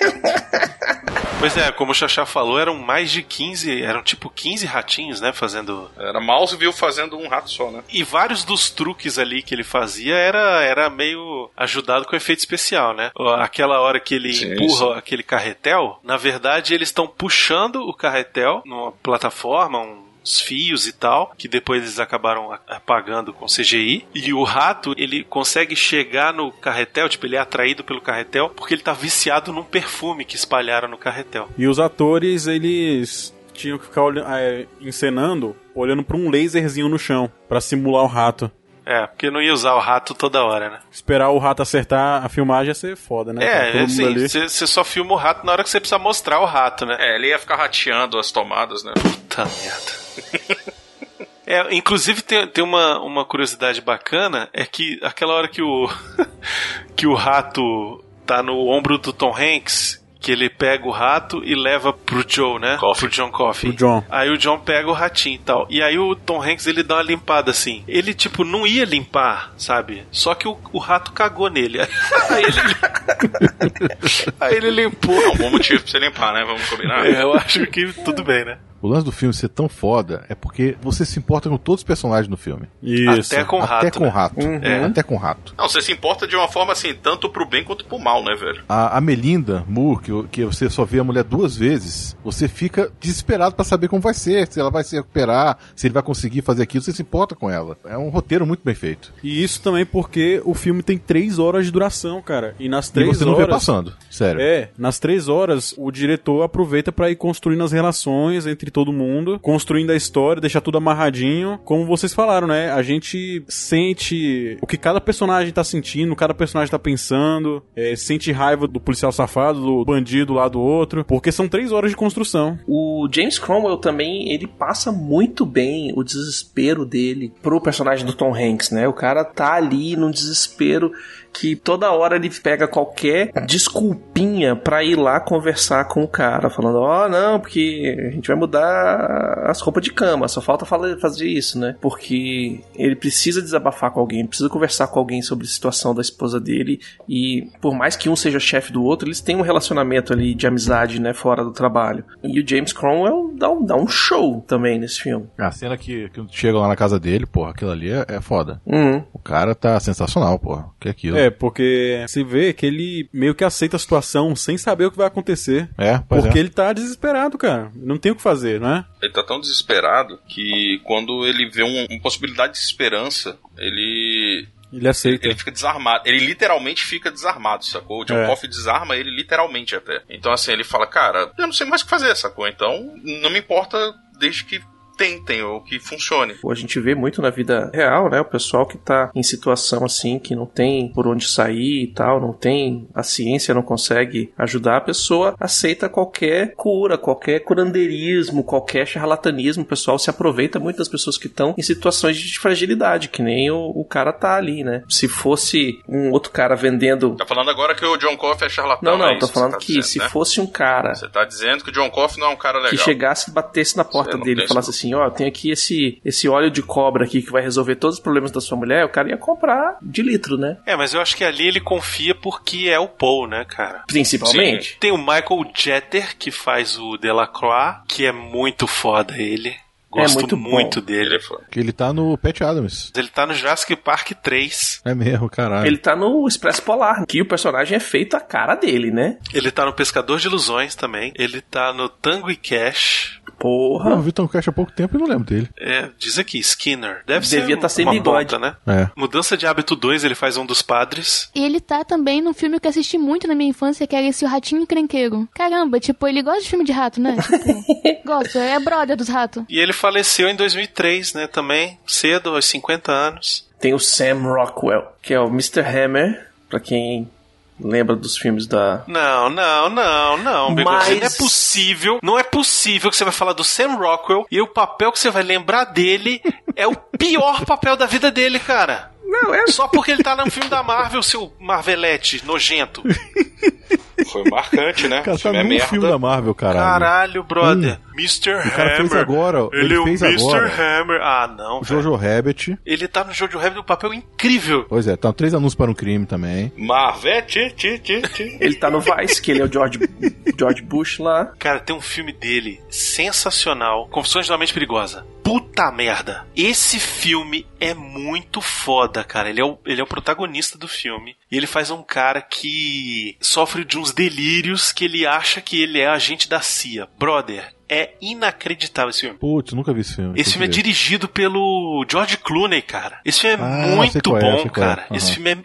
Pois é, como o Xaxá falou, eram mais de 15, eram tipo 15 ratinhos, né, fazendo... Era Mouseville fazendo um rato só, né? E vários dos truques ali que ele fazia era, era meio ajudado com efeito especial, né? Aquela hora que ele Sim, empurra sim. aquele carretel, na verdade eles estão puxando o carretel numa plataforma, uns fios e tal, que depois eles acabaram apagando com CGI. E o rato, ele consegue chegar no carretel, tipo, ele é atraído pelo carretel, porque ele tá viciado num perfume que espalharam no carretel. E os atores, eles tinham que ficar olha- é, encenando, olhando pra um laserzinho no chão, pra simular o rato. É, porque não ia usar o rato toda hora, né? Esperar o rato acertar a filmagem ia ser foda, né? É, assim, ali. você só filma o rato na hora que você precisa mostrar o rato, né? É, ele ia ficar rateando as tomadas, né? Puta merda. É, inclusive tem, tem uma, uma curiosidade bacana, é que aquela hora que o que o rato tá no ombro do Tom Hanks, que ele pega o rato e leva pro Joe, né? Pro John Coffey. Pro John. Aí o John pega o ratinho e tal. E aí o Tom Hanks ele dá uma limpada assim. Ele, tipo, não ia limpar, sabe? Só que o, o rato cagou nele. Aí ele, aí ele limpou. É um bom motivo pra você limpar, né? Vamos combinar. É, eu acho que tudo bem, né? O lance do filme ser tão foda é porque você se importa com todos os personagens do filme. Isso. Até com o Até rato, com o né? rato. É. Até com o rato. Não, você se importa de uma forma assim, tanto pro bem quanto pro mal, né, velho? A, a Melinda Moore, que, que você só vê a mulher duas vezes, você fica desesperado pra saber como vai ser, se ela vai se recuperar, se ele vai conseguir fazer aquilo, você se importa com ela. É um roteiro muito bem feito. E isso também porque o filme tem três horas de duração, cara. E nas E três você não horas. vê passando, sério. É, nas três horas, o diretor aproveita pra ir construindo as relações entre todo mundo, construindo a história, deixar tudo amarradinho. Como vocês falaram, né? A gente sente o que cada personagem tá sentindo, cada personagem tá pensando, é, sente raiva do policial safado, do bandido lá do outro, porque são três horas de construção. O James Cromwell também, ele passa muito bem o desespero dele pro personagem do Tom Hanks, né? O cara tá ali num desespero que toda hora ele pega qualquer desculpinha pra ir lá conversar com o cara, falando, ó, não, porque a gente vai mudar as roupas de cama, só falta fazer isso, né? Porque ele precisa desabafar com alguém, precisa conversar com alguém sobre a situação da esposa dele e por mais que um seja chefe do outro, eles têm um relacionamento ali de amizade, né, fora do trabalho. E o James Cromwell dá um, dá um show também nesse filme. A cena que, que chega lá na casa dele, porra, aquilo ali é, é foda. Uhum. O cara tá sensacional, porra. O que é aquilo? É, porque se vê que ele meio que aceita a situação sem saber o que vai acontecer. É, pois Porque é. ele tá desesperado, cara. Não tem o que fazer, né? Ele tá tão desesperado que quando ele vê um- uma possibilidade de esperança, ele. Ele aceita. Ele fica desarmado. Ele literalmente fica desarmado, sacou? O John É. Coffey desarma ele literalmente até. Então, assim, ele fala, cara, eu não sei mais o que fazer, sacou? Então, não me importa desde que tentem ou que funcione. A gente vê muito na vida real, né? O pessoal que tá em situação assim, que não tem por onde sair e tal, não tem a ciência, não consegue ajudar, a pessoa aceita qualquer cura, qualquer curandeirismo, qualquer charlatanismo. O pessoal se aproveita muito das pessoas que estão em situações de fragilidade, que nem o, o cara tá ali, né? Se fosse um outro cara vendendo. Tá falando agora que o John Coffey é charlatão. Não, não, é tô falando você tá que dizendo, se né? fosse um cara Você tá dizendo que o John Coffey não é um cara legal. que chegasse e batesse na porta dele e falasse assim, ó, tem aqui esse, esse óleo de cobra aqui que vai resolver todos os problemas da sua mulher, o cara ia comprar de litro, né? É, mas eu acho que ali ele confia porque é o Paul, né, cara? Principalmente. Tem o Michael Jeter, que faz o Delacroix, que é muito foda ele. Gosto muito muito, bom. dele. Que ele tá no Pat Adams. Ele tá no Jurassic Park 3. É mesmo, caralho. Ele tá no Expresso Polar, que o personagem é feito a cara dele, né? Ele tá no Pescador de Ilusões também. Ele tá no Tango e Cash. Porra. Eu vi Tom Cash há pouco tempo e não lembro dele. É, diz aqui, Skinner. Deve Devia ser tá sem uma bigode. ponta, né? É. Mudança de Hábito 2, ele faz um dos padres. E ele tá também num filme que eu assisti muito na minha infância, que era esse O Ratinho Encrenqueiro. Caramba, tipo, ele gosta de filme de rato, né? Tipo, gosta, é brother dos ratos. E ele faleceu em 2003, né, também, cedo, aos 50 anos. Tem o Sam Rockwell, que é o Mr. Hammer, pra quem lembra dos filmes da. Não, não, não, não. Mas- Não é possível, não é possível que você vai falar do Sam Rockwell e o papel que você vai lembrar dele é o pior papel da vida dele, cara. Não, é. Só porque ele tá num filme da Marvel, seu Marvelete nojento. Foi marcante, né? Cara, tá é num merda. filme da Marvel, caralho. Caralho, brother. Mr. O cara Hammer. fez agora, Ele, ele é o fez Mr. agora. Hammer. Ah, não. O. Jojo Rabbit. Ele tá no Jojo Rabbit um papel incrível. Pois é, tá três anúncios para um crime também. Marvete, ti, ti, ti. Ele tá no Vice, que ele é o George, George Bush lá. Cara, tem um filme dele sensacional. Confissões de uma Mente Perigosa. Puta merda. Esse filme é muito foda, cara. Ele é, o, ele é o protagonista do filme. E ele faz um cara que sofre de uns delírios que ele acha que ele é agente da CIA. Brother, é inacreditável esse filme. Putz, nunca vi esse filme. Esse filme é dirigido pelo George Clooney, cara. Esse filme é Ah, muito é, bom, sei qual é. cara. Esse filme é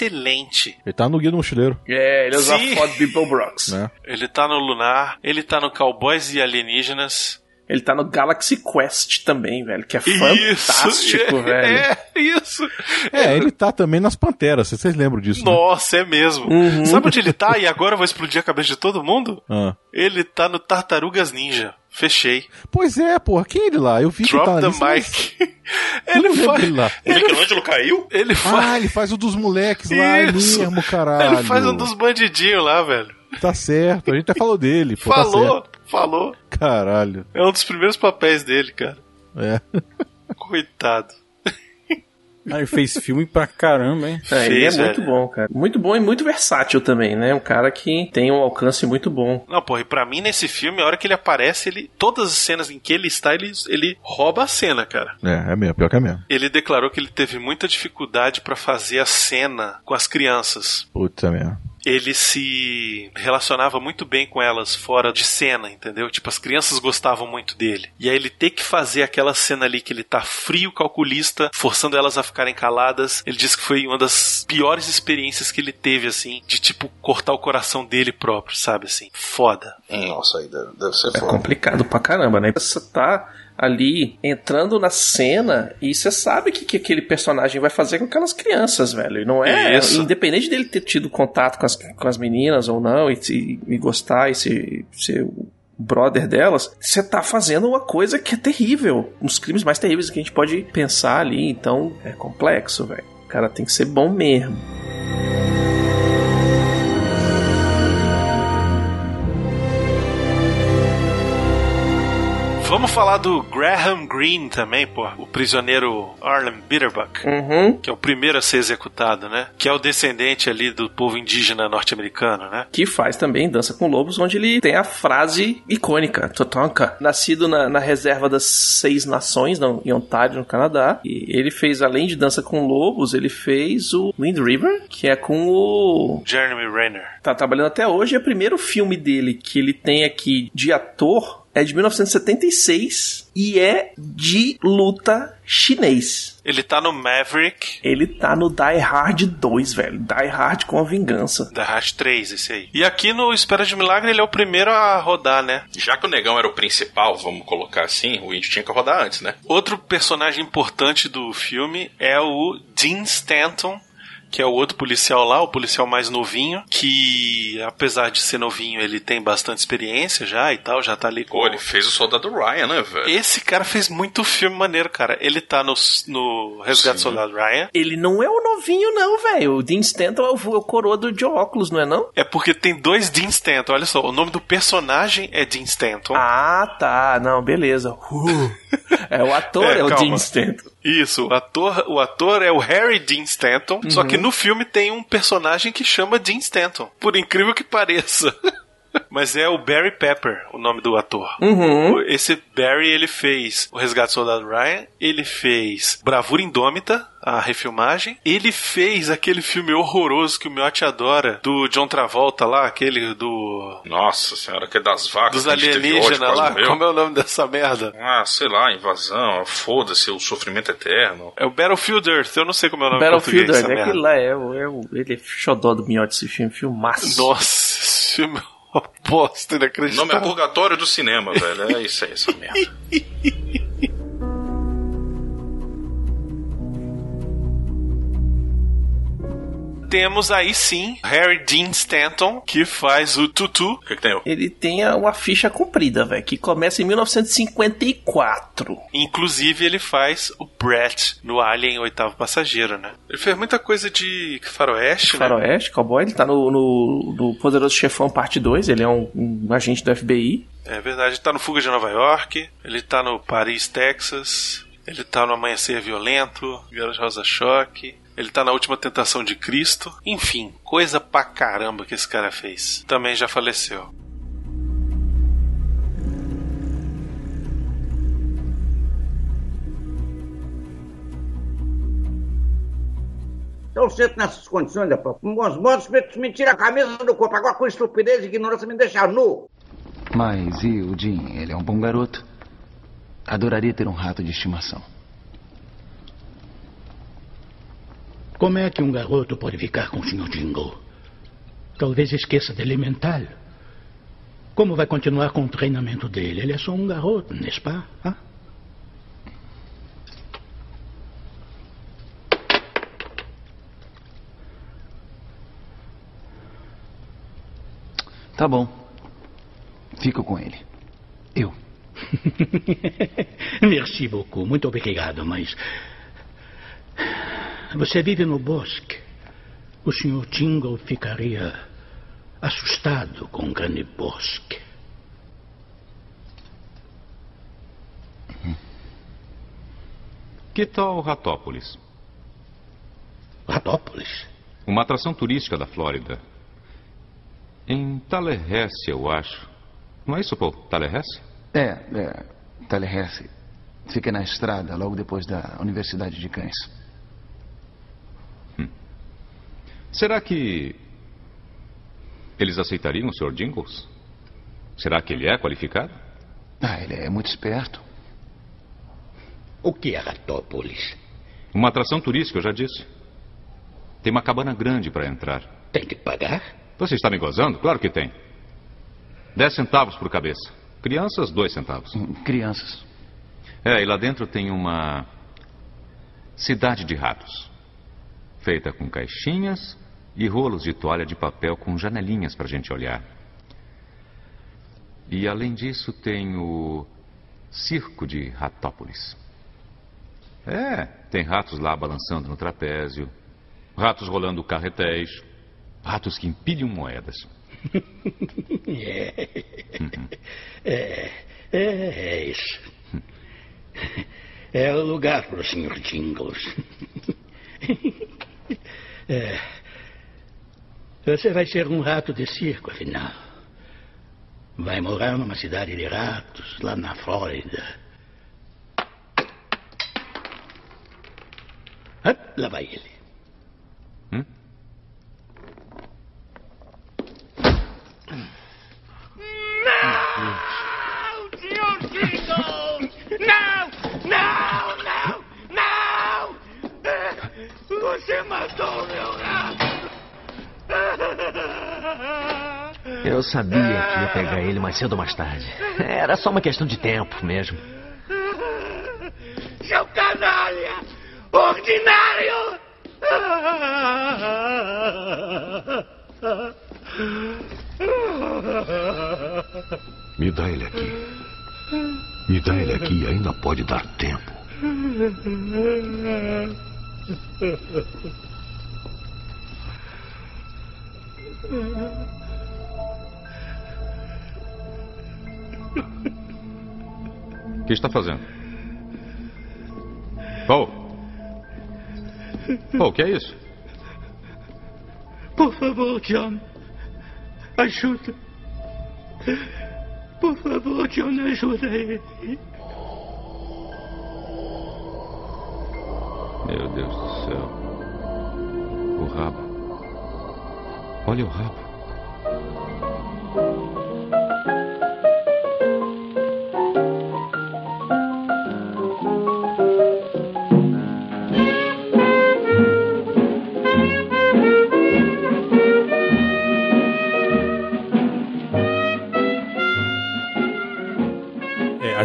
excelente. Ele tá no Guia do Mochileiro. É, ele usa Sim. a foto Bill Brooks. Né? Ele tá no Lunar, ele tá no Cowboys e Alienígenas. Ele tá no Galaxy Quest também, velho, que é fantástico, é, velho. É, isso. É, ele tá também nas Panteras, vocês lembram disso, né? Nossa, é mesmo. Uhum. Sabe onde ele tá? E agora eu vou explodir a cabeça de todo mundo? Ah. Ele tá no Tartarugas Ninja. Fechei. Pois é, porra, quem é ele lá? Eu vi que Drop tá na the mas mic. eu Ele faz. dele lá. O Michelangelo caiu? Ele faz. Ah, ele faz o dos moleques lá, Isso. mesmo, caralho. Ele faz um dos bandidinhos lá, velho. Tá certo, a gente até falou dele. Pô, tá falou, certo. falou. Caralho. É um dos primeiros papéis dele, cara. É. Coitado. Ah, ele fez filme pra caramba, hein? É, ele é muito velho. bom, cara. Muito bom e muito versátil também, né? Um cara que tem um alcance muito bom. Não, porra, e pra mim nesse filme, a hora que ele aparece, ele. Todas as cenas em que ele está, ele, ele rouba a cena, cara. É, é mesmo, pior que é mesmo. Ele declarou que ele teve muita dificuldade pra fazer a cena com as crianças. Putz, é mesmo. Ele se relacionava muito bem com elas fora de cena, entendeu? Tipo, as crianças gostavam muito dele. E aí ele ter que fazer aquela cena ali que ele tá frio, calculista, forçando elas a ficarem caladas. Ele disse que foi uma das piores experiências que ele teve, assim, de tipo, cortar o coração dele próprio, sabe? Assim, foda. Nossa, aí deve, deve ser É foda. complicado pra caramba, né? Você tá ali entrando na cena e você sabe o que, que aquele personagem vai fazer com aquelas crianças, velho. Não é. Isso. Independente dele ter tido contato com as, com as meninas ou não, e, e, e gostar e ser, ser o brother delas, você tá fazendo uma coisa que é terrível. Um dos crimes mais terríveis que a gente pode pensar ali. Então é complexo, velho. O cara tem que ser bom mesmo. Vamos falar do Graham Greene também, pô. O prisioneiro Arlen Bitterbuck. Uhum. Que é o primeiro a ser executado, né? Que é o descendente ali do povo indígena norte-americano, né? que faz também Dança com Lobos, onde ele tem a frase icônica, Totonka, nascido na, na reserva das Seis Nações, não, em Ontário, no Canadá. E ele fez, além de Dança com Lobos, ele fez o Wind River, que é com o... Jeremy Renner. Tá trabalhando até hoje, é o primeiro filme dele que ele tem aqui de ator é de 1976 e é de luta chinês. Ele tá no Maverick. Ele tá no Die Hard 2, velho. Die Hard com a vingança. Die Hard 3, esse aí. E aqui no Espera de Milagre ele é o primeiro a rodar, né? Já que o negão era o principal, vamos colocar assim, o índio tinha que rodar antes, né? Outro personagem importante do filme é o Dean Stanton, que é o outro policial lá, o policial mais novinho, que apesar de ser novinho, ele tem bastante experiência já e tal, já tá ali com... Pô, ele fez o Soldado Ryan, né, velho? Esse cara fez muito filme maneiro, cara. Ele tá no, no Resgate do Soldado Ryan. Ele não é o novinho, não, velho. O Dean Stanton é o, é o coroa do de óculos, não é não? É porque tem dois Dean Stanton. Olha só, o nome do personagem é Dean Stanton. Ah, tá. Não, beleza. Uh. É o ator, é, É, o calma. Dean Stanton. Isso, o ator, o ator é o Harry Dean Stanton, só Uhum. que no filme tem um personagem que chama Dean Stanton, por incrível que pareça. Mas é o Barry Pepper, o nome do ator. Uhum. Esse Barry, ele fez O Resgate do Soldado Ryan, ele fez Bravura Indômita, a refilmagem, ele fez aquele filme horroroso que o Miotti adora, do John Travolta lá, aquele do... Nossa senhora, que é das vacas. Dos alienígenas lá, como é o nome dessa merda? Ah, sei lá, invasão, foda-se, o sofrimento eterno. É o Battlefield Earth, eu não sei como é o nome Battlefield, dessa é aquele lá, é, o- é o, ele é xodó do Miotti esse filme, filmaço. Nossa, esse filme é uma bosta O nome é inacreditável. Purgatório do Cinema, velho. É isso aí, essa merda. Temos aí sim Harry Dean Stanton, que faz o Tutu. O que, que tem? Ele tem uma ficha comprida, velho, que começa em 1954. Inclusive, ele faz o Brett no Alien Oitavo Passageiro, né? Ele fez muita coisa de faroeste, né? Faroeste, cowboy, ele tá no, no, no Poderoso Chefão Parte 2, ele é um, um agente do FBI. É verdade, ele tá no Fuga de Nova York, ele tá no Paris, Texas, ele tá no Amanhecer Violento, Garota Rosa Choque, ele tá na Última Tentação de Cristo. Enfim, coisa pra caramba que esse cara fez. Também já faleceu. Eu sento nessas condições, rapaz. Com bons modos, me, me tira a camisa do corpo. Agora com estupidez e ignorância me deixa nu. Mas e o Jim? Ele é um bom garoto. Adoraria ter um rato de estimação. Como é que um garoto pode ficar com o Sr. Jingle? Talvez esqueça de elemental. Como vai continuar com o treinamento dele? Ele é só um garoto, n'est-ce pas? Hã? Tá bom. Fico com ele. Eu. Merci beaucoup. Muito obrigado, mas. Você vive no bosque. O Sr. Jingle ficaria assustado com um grande bosque. Que tal Ratópolis? Ratópolis? Uma atração turística da Flórida. Em Tallahassee, eu acho. Não é isso, Paul? Tallahassee? É, é. Tallahassee. Fica na estrada, logo depois da Universidade de Cães. Será que eles aceitariam o Sr. Jingles? Será que ele é qualificado? Ah, ele é muito esperto. O que é Ratópolis? Uma atração turística, eu já disse. Tem uma cabana grande para entrar. Tem que pagar? Você está me gozando? Claro que tem. Dez centavos por cabeça. Crianças, dois centavos. Crianças. É, e lá dentro tem uma cidade de ratos. Feita com caixinhas e rolos de toalha de papel com janelinhas para a gente olhar. E além disso tem o Circo de Ratópolis. É, tem ratos lá balançando no trapézio, ratos rolando carretéis, ratos que empilham moedas. É. É, é, é isso. É o lugar para o Sr. Jingles. É. Você vai ser um rato de circo, afinal. Vai morar numa cidade de ratos, lá na Flórida. Ah, lá vai ele. Hum? Não! Senhor Seagull! Não! Não! Não! Não! Você matou meu rato! Eu sabia que ia pegar ele mais cedo ou mais tarde. Era só uma questão de tempo mesmo. Seu canalha! Ordinário! Me dá ele aqui. Me dá ele aqui, ainda pode dar tempo. O que está fazendo? Paul! Paul, o que é isso? Por favor, John. Ajuda. Por favor, John, ajuda ele. Meu Deus do céu. O rabo. Olha o rabo.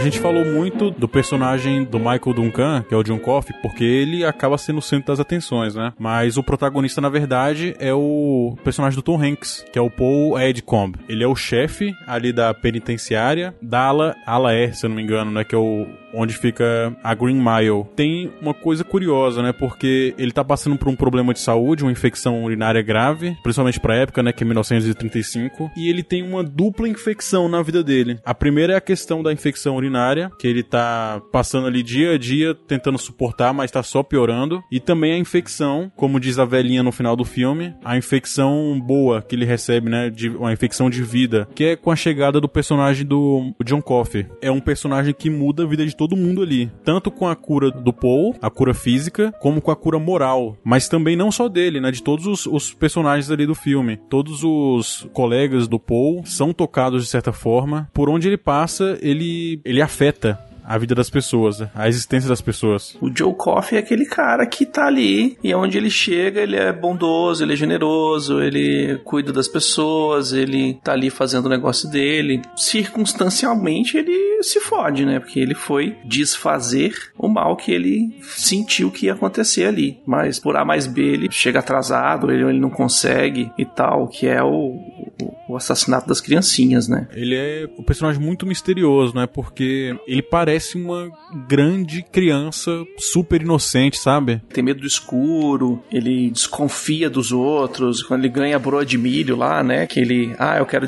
Gente falou muito do personagem do Michael Duncan, que é o John Coffey, porque ele acaba sendo o centro das atenções, né? Mas o protagonista, na verdade, é o personagem do Tom Hanks, que é o Paul Edcombe. Ele é o chefe ali da penitenciária, da ala, ala E, se eu não me engano, né? Que é o onde fica a Green Mile. Tem uma coisa curiosa, né? Porque ele tá passando por um problema de saúde, uma infecção urinária grave, principalmente pra época, né? Que é 1935. E ele tem uma dupla infecção na vida dele. A primeira é a questão da infecção urinária, que ele tá passando ali dia a dia, tentando suportar, mas tá só piorando. E também a infecção, como diz a velhinha no final do filme, a infecção boa que ele recebe, né? De, uma infecção de vida, que é com a chegada do personagem do John Coffey. É um personagem que muda a vida de todo mundo ali. Tanto com a cura do Paul, a cura física, como com a cura moral. Mas também não só dele, né? De todos os, os personagens ali do filme. Todos os colegas do Paul são tocados de certa forma. Por onde ele passa, ele, ele afeta a vida das pessoas, né? a existência das pessoas. O Joe Coffey é aquele cara que tá ali e onde ele chega, ele é bondoso, ele é generoso, ele cuida das pessoas, ele tá ali fazendo o negócio dele. Circunstancialmente ele se fode, né? Porque ele foi desfazer o mal que ele sentiu que ia acontecer ali. Mas por A mais B ele chega atrasado, ele, ele não consegue e tal, que é o, o, o assassinato das criancinhas, né? Ele é um personagem muito misterioso, né? Porque ele parece uma grande criança super inocente, sabe? Tem medo do escuro, ele desconfia dos outros. Quando ele ganha a broa de milho lá, né? Que ele, ah, eu quero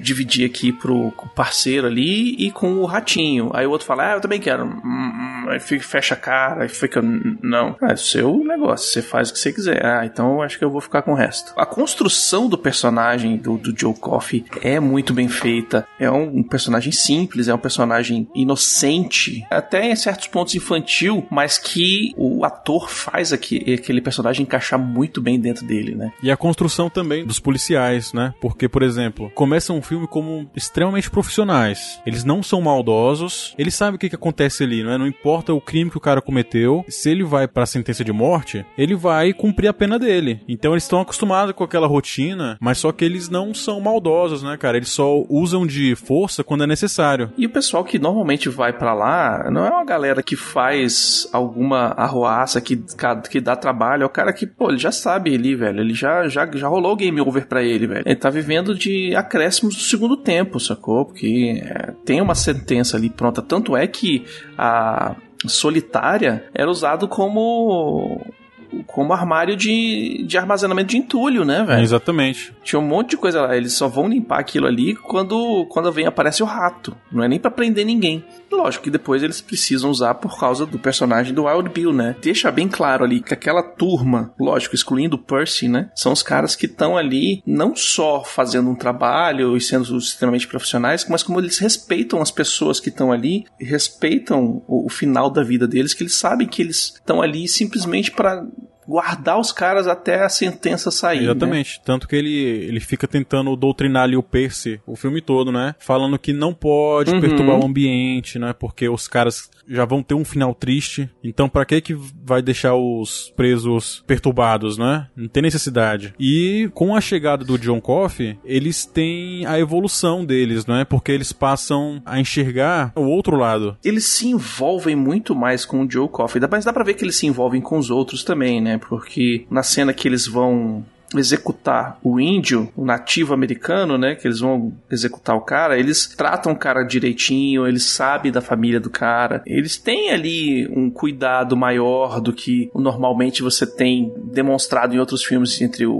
dividir aqui pro parceiro ali e com o ratinho. Aí o outro fala, ah, eu também quero. Hum, hum. Aí fecha a cara, aí fica, não. É seu negócio, você faz o que você quiser. Ah, então acho que eu vou ficar com o resto. A construção do personagem do, do Joe Coffey é muito bem feita. É um personagem simples, é um personagem inocente, até em certos pontos infantil, mas que o ator faz aqui, aquele personagem encaixar muito bem dentro dele, né? E a construção também dos policiais, né? Porque, por exemplo, começa um filme como extremamente profissionais. Eles não são maldosos, eles sabem o que, que acontece ali, não é? Não importa o crime que o cara cometeu, se ele vai pra sentença de morte, ele vai cumprir a pena dele. Então eles estão acostumados com aquela rotina, mas só que eles não são maldosos, né, cara? Eles só usam de força quando é necessário. E o pessoal que normalmente vai pra lá não é uma galera que faz alguma arruaça que, que dá trabalho, é o cara que, pô, ele já sabe ali, velho. Ele já, já, já rolou o game over pra ele, velho. Ele tá vivendo de acréscimos do segundo tempo, sacou? Porque é, tem uma sentença ali pronta. Tanto é que a solitária era usado como como armário de, de armazenamento de entulho, né, velho? Exatamente. Tinha um monte de coisa lá. Eles só vão limpar aquilo ali quando, quando vem aparece o rato. Não é nem pra prender ninguém. Lógico que depois eles precisam usar por causa do personagem do Wild Bill, né? Deixa bem claro ali que aquela turma, lógico, excluindo o Percy, né? São os caras que estão ali não só fazendo um trabalho e sendo extremamente profissionais, mas como eles respeitam as pessoas que estão ali, respeitam o, o final da vida deles, que eles sabem que eles estão ali simplesmente para guardar os caras até a sentença sair. né? Exatamente. Tanto que ele, ele fica tentando doutrinar ali o Percy o filme todo, né? Falando que não pode Uhum. perturbar o ambiente, né? Porque os caras já vão ter um final triste. Então, pra que que vai deixar os presos perturbados, né? Não tem necessidade. E com a chegada do John Coffey, eles têm a evolução deles, né? Porque eles passam a enxergar o outro lado. Eles se envolvem muito mais com o Joe Coffey, mas dá pra ver que eles se envolvem com os outros também, né? Porque na cena que eles vão executar o índio, o nativo americano, né, que eles vão executar o cara, eles tratam o cara direitinho, eles sabem da família do cara, eles têm ali um cuidado maior do que normalmente você tem demonstrado em outros filmes entre o-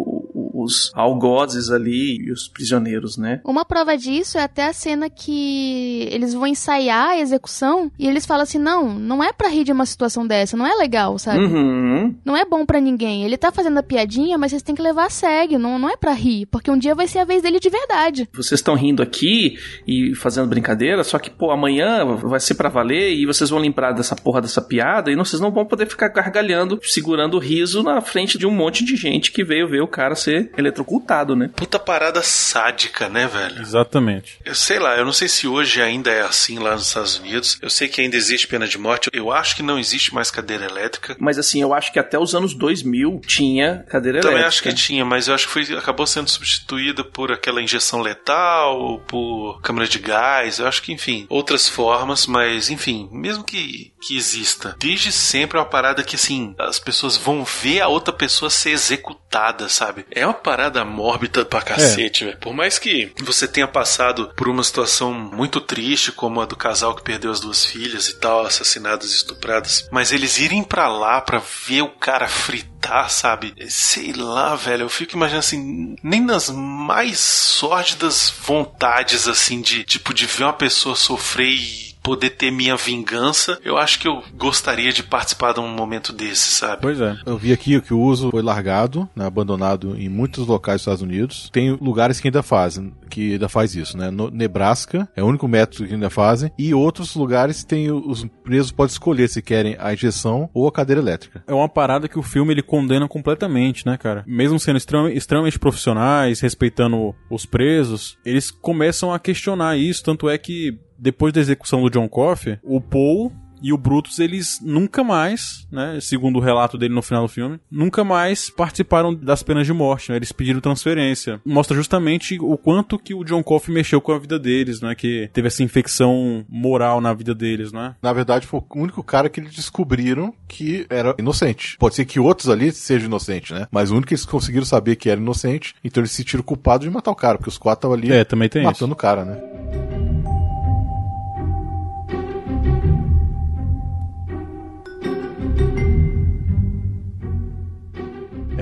os algozes ali e os prisioneiros, né? Uma prova disso é até a cena que eles vão ensaiar a execução e eles falam assim: não, não é pra rir de uma situação dessa, não é legal, sabe? Uhum. Não é bom pra ninguém. Ele tá fazendo a piadinha, mas vocês têm que levar a sério. Não, não é pra rir, porque um dia vai ser a vez dele de verdade. Vocês estão rindo aqui e fazendo brincadeira, só que, pô, amanhã vai ser pra valer e vocês vão lembrar dessa porra dessa piada e não, vocês não vão poder ficar gargalhando, segurando o riso na frente de um monte de gente que veio ver o cara ser eletrocutado, né? Puta parada sádica, né, velho? Exatamente. Eu sei lá, eu não sei se hoje ainda é assim lá nos Estados Unidos. Eu sei que ainda existe pena de morte. Eu acho que não existe mais cadeira elétrica. Mas assim, eu acho que até os anos 2000 tinha cadeira Também elétrica. acho que tinha, mas eu acho que foi, acabou sendo substituída por aquela injeção letal, ou por câmara de gás. Eu acho que, enfim, outras formas, mas, enfim, mesmo que, que exista, desde sempre é uma parada que, assim, as pessoas vão ver a outra pessoa ser executada, sabe? É uma parada mórbida pra cacete, velho. Por mais que você tenha passado por uma situação muito triste, como a do casal que perdeu as duas filhas e tal, assassinadas e estupradas, mas eles irem pra lá pra ver o cara fritar, sabe? Sei lá, velho, eu fico imaginando assim, nem nas mais sórdidas vontades, assim, de, tipo, de ver uma pessoa sofrer e poder ter minha vingança, eu acho que eu gostaria de participar de um momento desse, sabe? Pois é. Eu vi aqui que o uso foi largado, né, abandonado em muitos locais dos Estados Unidos. Tem lugares que ainda fazem, que ainda faz isso, né? No Nebraska é o único método que ainda fazem e outros lugares tem os presos podem escolher se querem a injeção ou a cadeira elétrica. É uma parada que o filme ele condena completamente, né, cara? Mesmo sendo extrema- extremamente profissionais, respeitando os presos, eles começam a questionar isso, tanto é que depois da execução do John Coffey, o Paul e o Brutus, eles nunca mais, né, segundo o relato dele no final do filme, nunca mais participaram das penas de morte, né, eles pediram transferência. Mostra justamente o quanto que o John Coffey mexeu com a vida deles, né, que teve essa infecção moral na vida deles, né. Na verdade, foi o único cara que eles descobriram que era inocente. Pode ser que outros ali sejam inocentes, né? Mas o único que eles conseguiram saber que era inocente, então eles se sentiram culpados de matar o cara, porque os quatro estavam ali É, matando o cara, né?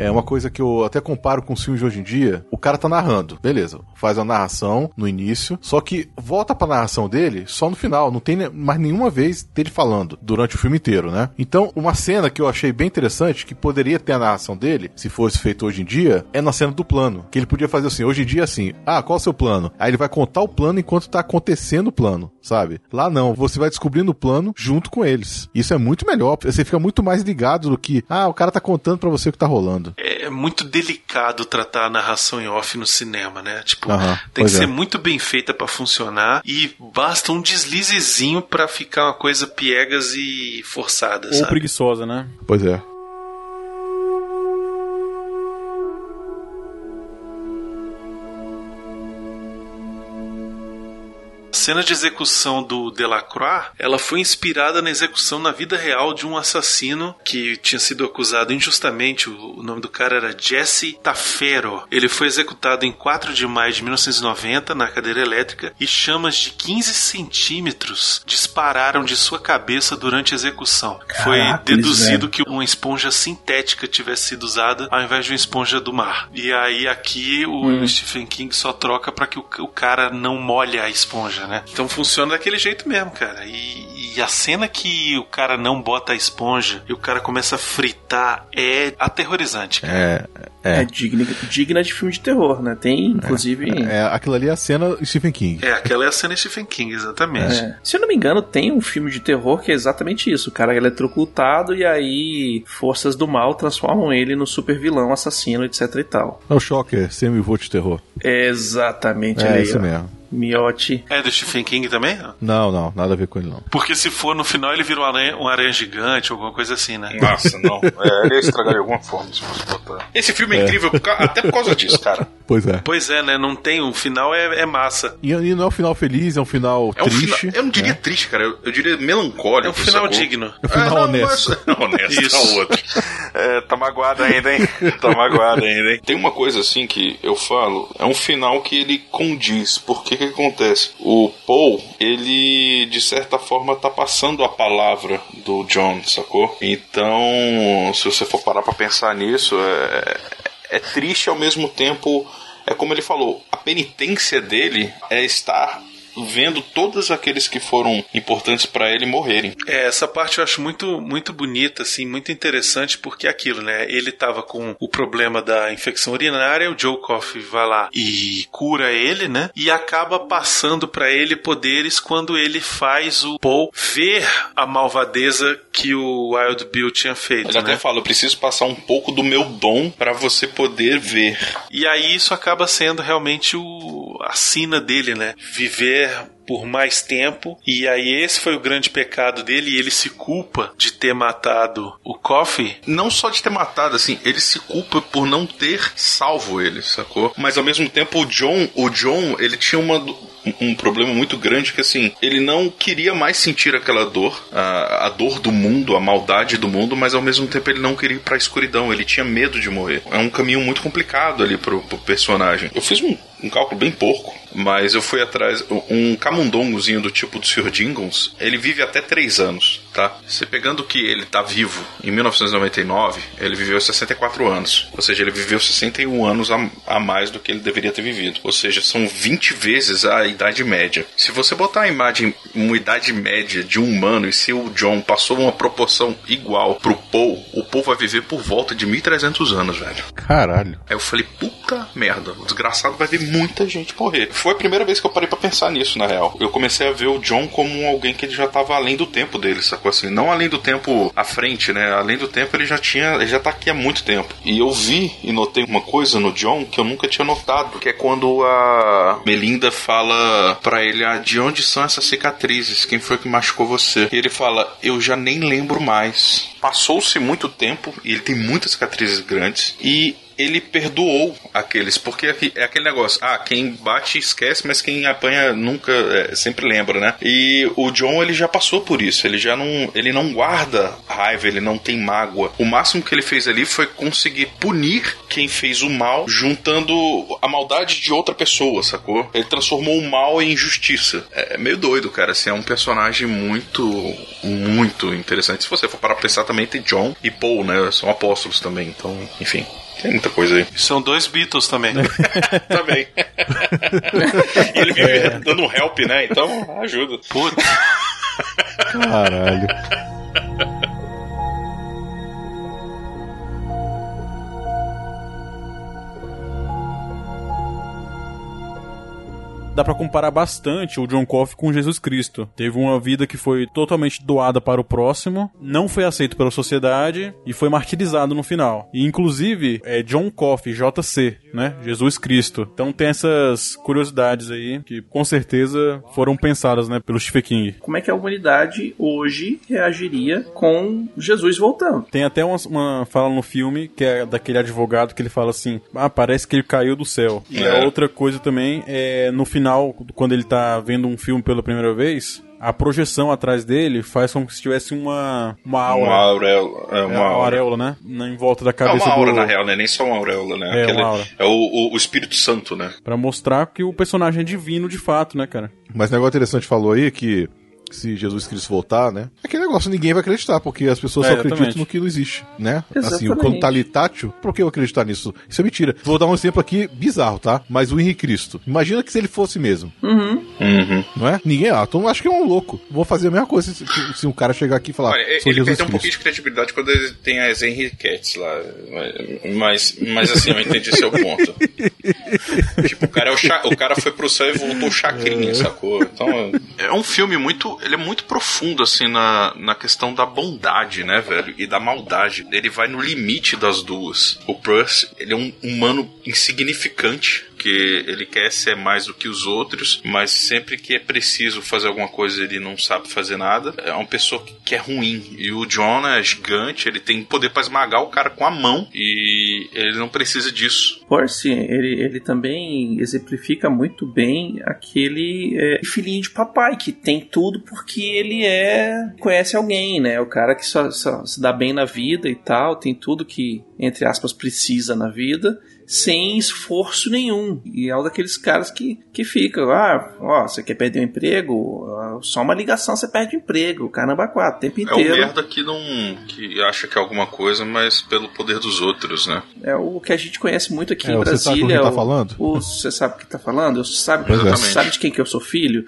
É uma coisa que eu até comparo com os filmes de hoje em dia. O cara tá narrando, beleza, faz a narração no início, só que volta pra narração dele só no final, não tem mais nenhuma vez dele falando durante o filme inteiro, né? Então, uma cena que eu achei bem interessante, que poderia ter a narração dele, se fosse feito hoje em dia, é na cena do plano. Que ele podia fazer assim, hoje em dia assim, ah, qual é o seu plano? Aí ele vai contar o plano enquanto tá acontecendo o plano, sabe? Lá não, você vai descobrindo o plano junto com eles. Isso é muito melhor, você fica muito mais ligado do que, ah, o cara tá contando pra você o que tá rolando. É muito delicado tratar a narração em off no cinema, né? Tipo, tem que é. ser muito bem feita pra funcionar e basta um deslizezinho pra ficar uma coisa piegas e forçada, Ou sabe? preguiçosa, né. Pois é. Cena de execução do Delacroix, ela foi inspirada na execução na vida real de um assassino que tinha sido acusado injustamente. O nome do cara era Jesse Tafero. Ele foi executado em 4 de maio de 1990 na cadeira elétrica e chamas de 15 centímetros dispararam de sua cabeça durante a execução. foi Caraca, deduzido velho. que uma esponja sintética tivesse sido usada ao invés de uma esponja do mar. E aí aqui o Hum. Stephen King só troca para que o, o cara não molhe a esponja, né? Então funciona daquele jeito mesmo, cara. E, e a cena que o cara não bota a esponja e o cara começa a fritar é aterrorizante. cara. É, É, digna, digna de filme de terror, né? Tem, inclusive. É, aquilo ali é a cena Stephen King. É, aquela é a cena Stephen King, exatamente. É. Se eu não me engano, tem um filme de terror que é exatamente isso. O cara é eletrocutado e aí forças do mal transformam ele no super vilão, assassino, etc e tal. É o Shocker, semi-vote de terror. Exatamente, É, aí, ó. mesmo. Miotti. É do Stephen King também? Não, não, nada a ver com ele não. Porque se for no final ele vira um aranha, um aranha gigante, alguma coisa assim, né? Nossa, não. É, ele ia estragar de alguma forma se fosse botar. Esse filme é, É. incrível até por causa disso, cara. Pois é. Pois é, né? Não tem. O final é, é massa. E, e não é um final feliz, é um final É um triste. final, eu não diria triste, cara. Eu, eu diria melancólico. É um final sacou? digno. É um final É, não, honesto. mas- honesto Isso. é o outro. É, tá magoado ainda, hein? Tá magoado ainda, hein? Tem uma coisa assim que eu falo, é um final que ele condiz. Porque que acontece? O Paul, ele de certa forma tá passando a palavra do John, sacou? Então, se você for parar pra pensar nisso, é, é triste ao mesmo tempo. É como ele falou, a penitência dele é estar vendo todos aqueles que foram importantes pra ele morrerem. É, essa parte eu acho muito, muito bonita, assim, muito interessante, porque é aquilo, né? Ele tava com o problema da infecção urinária, o Joe Coffey vai lá e cura ele, né? E acaba passando pra ele poderes quando ele faz o Paul ver a malvadeza que o Wild Bill tinha feito, Ele né? até fala, eu preciso passar um pouco do meu dom pra você poder ver. E aí isso acaba sendo realmente o, a sina dele, né? Viver por mais tempo. E aí esse foi o grande pecado dele e ele se culpa de ter matado o Coffee. Não só de ter matado, assim, ele se culpa por não ter salvo ele, sacou? Mas ao mesmo tempo o John, o John, ele tinha uma um problema muito grande que assim, ele não queria mais sentir aquela dor, a, a dor do mundo, a maldade do mundo, mas ao mesmo tempo ele não queria ir pra escuridão, ele tinha medo de morrer. É um caminho muito complicado ali pro, pro personagem. Eu fiz um, um cálculo bem porco, mas eu fui atrás. Um camundongozinho do tipo do Sr. Jingles, ele vive até 3 anos, tá? Você pegando que ele tá vivo em 1999, ele viveu 64 anos. Ou seja, ele viveu 61 anos a, a mais do que ele deveria ter vivido. Ou seja, são 20 vezes a idade média. Se você botar a imagem, uma idade média de um humano e se o John passou uma proporção igual pro Paul, o Paul vai viver por volta de 1300 anos, velho. Caralho. Aí eu falei, puta merda, o desgraçado vai ver muita gente morrer. Foi a primeira vez que eu parei pra pensar nisso, na real. Eu comecei a ver o John como alguém que ele já tava além do tempo dele, sacou assim? Não além do tempo à frente, né? Além do tempo ele já tinha, ele já tá aqui há muito tempo. E eu vi e notei uma coisa no John que eu nunca tinha notado, que é quando a Melinda fala pra ele, ah, de onde são essas cicatrizes? Quem foi que machucou você? E ele fala, eu já nem lembro mais. Passou-se muito tempo e ele tem muitas cicatrizes grandes e ele perdoou aqueles, porque é aquele negócio, ah, quem bate esquece, mas quem apanha nunca, é, sempre lembra, né? E o John, ele já passou por isso, ele já não, ele não guarda raiva, ele não tem mágoa. O máximo que ele fez ali foi conseguir punir quem fez o mal, juntando a maldade de outra pessoa, sacou? Ele transformou o mal em justiça. É meio doido, cara, assim, é um personagem muito, muito interessante. Se você for parar pra pensar também, tem John e Paul, né? São apóstolos também, então, enfim. Tem muita coisa aí. São dois Beatles também. também. e ele vive dando um help, né? Então ajuda. Puta. Caralho. Dá pra comparar bastante o John Coffey com Jesus Cristo. Teve uma vida que foi totalmente doada para o próximo, não foi aceito pela sociedade e foi martirizado no final. E inclusive é John Coffey, JC, né? Jesus Cristo. Então tem essas curiosidades aí que com certeza foram pensadas, né, pelo Stephen King. Como é que a humanidade hoje reagiria com Jesus voltando? Tem até uma, uma fala no filme que é daquele advogado que ele fala assim: Ah, parece que ele caiu do céu. E É. a outra coisa também é no final, quando ele tá vendo um filme pela primeira vez. A projeção atrás dele faz como se tivesse uma, uma aura. Uma auréola. É, uma É, uma auréola, né? Na- Em volta da É cabeça uma aura, do... na real, né? Nem só uma auréola, né? É, Aquele- uma aura. é o, o- o Espírito Santo, né? Pra mostrar que o personagem é divino de fato, né, cara? Mas o negócio interessante falou aí é que se Jesus Cristo voltar, né? É aquele negócio, ninguém vai acreditar, porque as pessoas É, só acreditam exatamente. no que não existe, né? Assim, Exatamente. quando tá ali tátil, por que eu acreditar nisso? Isso é mentira. Vou dar um exemplo aqui bizarro, tá? Mas o Henrique Cristo. Imagina que se ele fosse mesmo. Uhum. Uhum. Não é? Ninguém, ah, então acho que é um louco. Vou fazer a mesma coisa se, se um cara chegar aqui e falar, Olha, ele Jesus perdeu um pouquinho de credibilidade quando ele tem as Henriquettes lá. Mas, mas assim, eu entendi seu ponto. tipo, o cara, é o, cha- o cara foi pro céu e voltou chacrinha, sacou? Então, é um filme muito. Ele é muito profundo, assim, na, na questão da bondade, né, velho? E da maldade. Ele vai no limite das duas. O Percy, ele é um humano insignificante. Que ele quer ser mais do que os outros, mas sempre que é preciso fazer alguma coisa, ele não sabe fazer nada. É uma pessoa que, é ruim. E o John é gigante, ele tem poder pra esmagar o cara com a mão. E ele não precisa disso. Percy, ele, ele também exemplifica muito bem aquele é, filhinho de papai que tem tudo porque ele é conhece alguém, né? O cara que só, só se dá bem na vida e tal, tem tudo que, entre aspas, precisa na vida sem esforço nenhum. E é um daqueles caras que, que fica, ah, ó, você quer perder o emprego? Ah, Só uma ligação você perde o emprego, caramba, quatro, o tempo É o inteiro. merda que não. que acha que é alguma coisa, mas pelo poder dos outros, né? É o que a gente conhece muito aqui É, em você sabe com Brasília. quem tá o- falando? o- você sabe o que tá falando? Eu sabe, é. sabe de quem que eu sou filho?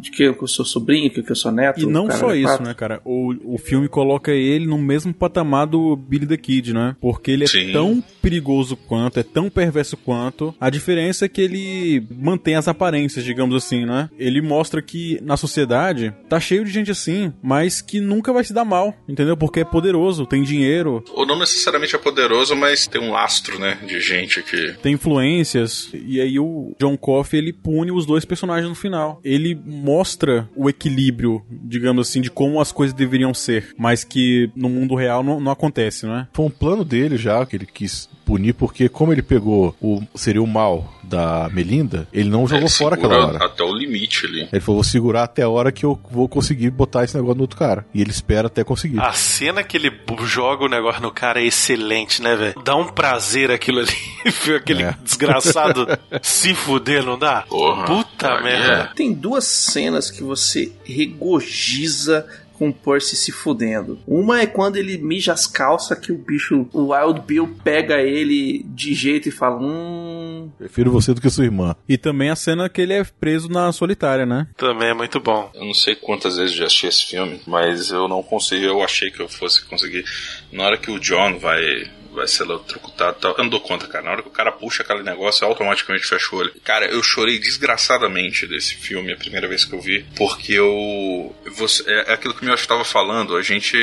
De quem eu sou sobrinho, que eu sou neto? E não só isso, né, cara? O, o filme coloca ele no mesmo patamar do Billy the Kid, né? Porque ele é Sim. tão perigoso quanto, é tão perverso quanto. A diferença é que ele mantém as aparências, digamos assim, né? Ele mostra que na sociedade tá cheio de gente assim, mas que nunca vai se dar mal, entendeu? Porque é poderoso, tem dinheiro, Ou não necessariamente é poderoso, mas tem um lastro, né? De gente que. tem influências, e aí o John Coffey ele pune os dois personagens no final. Ele mostra o equilíbrio, digamos assim, de como as coisas deveriam ser, mas que no mundo real não, não acontece, não é? Foi um plano dele já, que ele quis punir, porque como ele pegou o seria o mal da Melinda, ele não jogou ele fora aquela hora. Até o limite ali. Ele falou, vou segurar até a hora que eu vou conseguir botar esse negócio no outro cara. E ele espera até conseguir. A cena que ele joga o negócio no cara é excelente, né, velho? Dá um prazer aquilo ali. Ver aquele É. desgraçado se fuder, não dá? Porra. Puta merda. Tem duas cenas que você regoziza com o Percy se fudendo. Uma é quando ele mija as calças que o bicho, o Wild Bill pega ele de jeito e fala: Hum. Prefiro você do que sua irmã. E também a cena que ele é preso na solitária, né? Também é muito bom. Eu não sei quantas vezes já assisti esse filme, mas eu não consigo. Eu achei que eu fosse conseguir. Na hora que o John vai. Vai ser eletrocutado e tal. Eu não dou conta, cara. Na hora que o cara puxa aquele negócio, automaticamente fecha o olho. Cara, eu chorei desgraçadamente desse filme a primeira vez que eu vi. Porque eu. Você, é, é aquilo que o meu estava falando. A gente.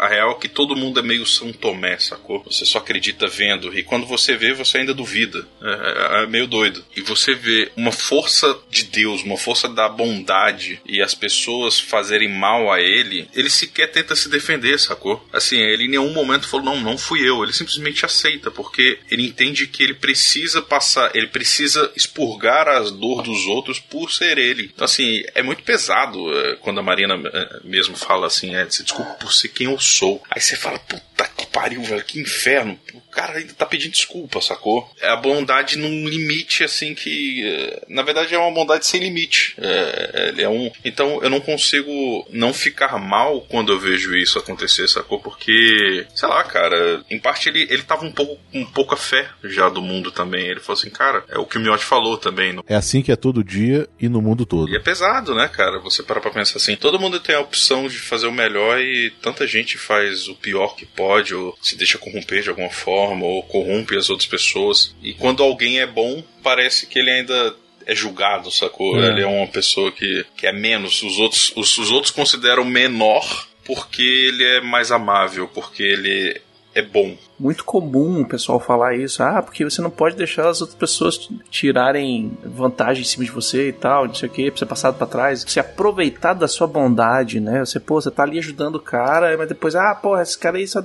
A real é que todo mundo é meio São Tomé, sacou? Você só acredita vendo. E quando você vê, você ainda duvida. É, é- é meio doido. E você vê uma força de Deus, uma força da bondade e as pessoas fazerem mal a ele, ele sequer tenta se defender, sacou? Assim, ele em nenhum momento falou, não, não fui eu. Ele simplesmente aceita, porque ele entende que ele precisa passar, ele precisa expurgar as dor dos outros por ser ele. Então, assim, é muito pesado é, quando a Marina é, mesmo fala assim, é, desculpa por ser quem eu sou. Aí você fala, puta que pariu, velho, que inferno. Cara ainda tá pedindo desculpa, sacou? É a bondade num limite, assim, que. eh, Na verdade é uma bondade sem limite. É, ele é um. Então eu não consigo não ficar mal quando eu vejo isso acontecer, sacou? Porque, sei lá, cara, em parte ele, ele tava um pouco com pouca fé já do mundo também. Ele falou assim, cara, é o que o Miotti falou também. no- É assim que é todo dia e no mundo todo. e é pesado, né, cara? Você para pra pensar assim. Todo mundo tem a opção de fazer o melhor e tanta gente faz o pior que pode, ou se deixa corromper de alguma forma, ou corrompe as outras pessoas. E quando alguém é bom, parece que ele ainda é julgado, sacou? É. Ele é uma pessoa que, que é menos. Os outros, os, os outros consideram menor porque ele é mais amável, porque ele é bom. Muito comum o pessoal falar isso. Ah, porque você não pode deixar as outras pessoas tirarem vantagem em cima de você e tal, não sei o que, pra você passar pra trás. Você aproveitar da sua bondade, né? Você, pô, você tá ali ajudando o cara, mas depois, ah, pô, esse cara aí só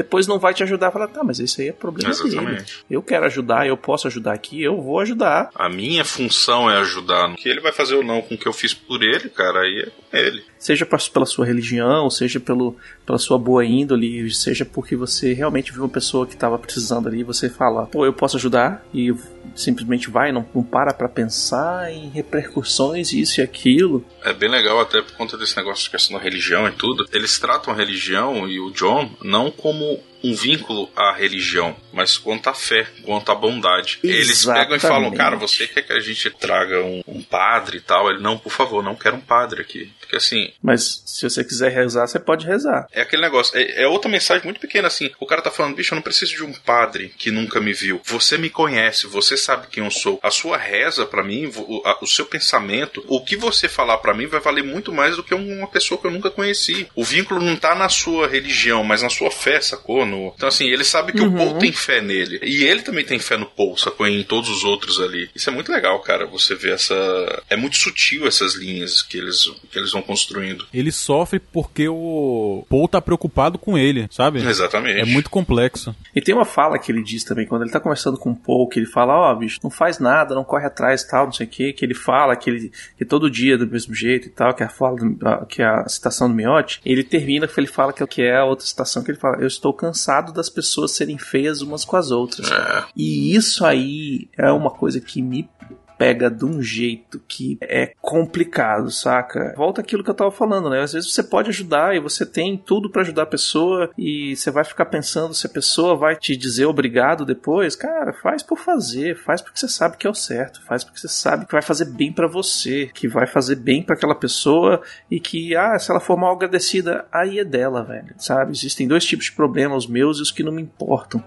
depois não vai te ajudar. Fala, tá, mas isso aí é problema dele. Exatamente. Eu quero ajudar, eu posso ajudar aqui, eu vou ajudar. A minha função é ajudar. O que ele vai fazer ou não com o que eu fiz por ele, cara, aí é com ele. Seja pela sua religião, seja pelo, pela sua boa índole, seja porque você realmente viu uma pessoa que estava precisando ali, você fala, pô, eu posso ajudar, e simplesmente vai, não, não para pra pensar em repercussões, isso e aquilo. É bem legal até por conta desse negócio de questão da religião e tudo. Eles tratam a religião e o John não como um vínculo à religião, mas quanto à fé, quanto à bondade. Eles pegam e falam, Exatamente. cara, você quer que a gente traga um, um padre e tal? Ele, não, por favor, não quero um padre aqui. Porque assim, Mas se você quiser rezar, você pode rezar. é aquele negócio, é, é outra mensagem muito pequena assim. O cara tá falando, bicho, eu não preciso de um padre que nunca me viu. Você me conhece, você sabe quem eu sou. A sua reza pra mim, o, a- o seu pensamento, o que você falar pra mim vai valer muito mais do que uma pessoa que eu nunca conheci. O vínculo não tá na sua religião, mas na sua fé, sacou? No- Então assim, ele sabe que o Uhum. Paul tem fé nele. E ele também tem fé no Paul, sacou? E em todos os outros ali. Isso é muito legal, cara. Você vê essa. É muito sutil essas linhas que eles, que eles vão construindo. Ele sofre porque o Paul tá preocupado com ele, sabe? Exatamente. É muito complexo. E tem uma fala que ele diz também, quando ele tá conversando com o Paul, que ele fala, ó, bicho, não faz nada, não corre atrás tal, não sei o que, que ele fala que ele que todo dia é do mesmo jeito e tal, que é a fala do- que é a citação do Miotti, ele termina que ele fala que, que é a outra citação que ele fala, eu estou cansado das pessoas serem feias umas com as outras. E isso aí é uma coisa que me pega de um jeito que é complicado, saca? Volta aquilo que eu tava falando, né? Às vezes você pode ajudar e você tem tudo pra ajudar a pessoa e você vai ficar pensando se a pessoa vai te dizer obrigado depois. Cara, faz por fazer, faz porque você sabe que é o certo, faz porque você sabe que vai fazer bem pra você, que vai fazer bem pra aquela pessoa e que, ah, se ela for mal agradecida, aí é dela, velho, sabe? Existem dois tipos de problemas, os meus e os que não me importam.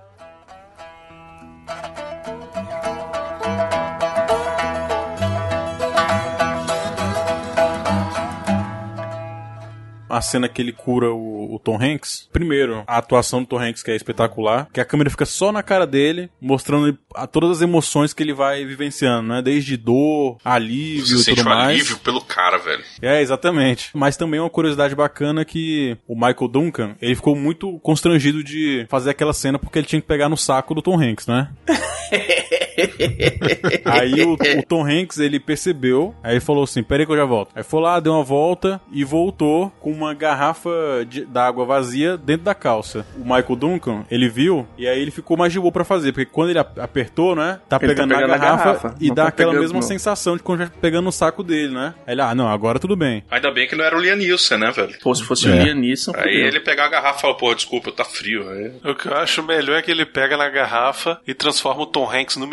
A cena que ele cura o, o Tom Hanks. Primeiro, a atuação do Tom Hanks, que é espetacular. Que a câmera fica só na cara dele, mostrando a, todas as emoções que ele vai vivenciando, né? Desde dor, alívio Você e tudo um mais. alívio pelo cara, velho. É, exatamente. Mas também uma curiosidade bacana que o Michael Duncan, ele ficou muito constrangido de fazer aquela cena porque ele tinha que pegar no saco do Tom Hanks, né? aí o, o Tom Hanks, ele percebeu, aí ele falou assim, peraí que eu já volto. Aí foi lá, deu uma volta e voltou com uma garrafa de- d'água vazia dentro da calça. O Michael Duncan, ele viu e aí ele ficou mais de boa pra fazer, porque quando ele ap- apertou, né, tá Ele tá pegando, pegando na garrafa, garrafa, e não dá tá aquela pegando mesma no- sensação de quando já pegando no saco dele, né? Aí ele, ah, não, agora tudo bem. Ainda bem que não era o Liam Neeson, né, velho? Pô, se fosse É. o Liam Neeson, Aí fudeu. ele pegar a garrafa e falar, pô, desculpa, tá frio. Aí... O que eu acho melhor é que ele pega na garrafa e transforma o Tom Hanks no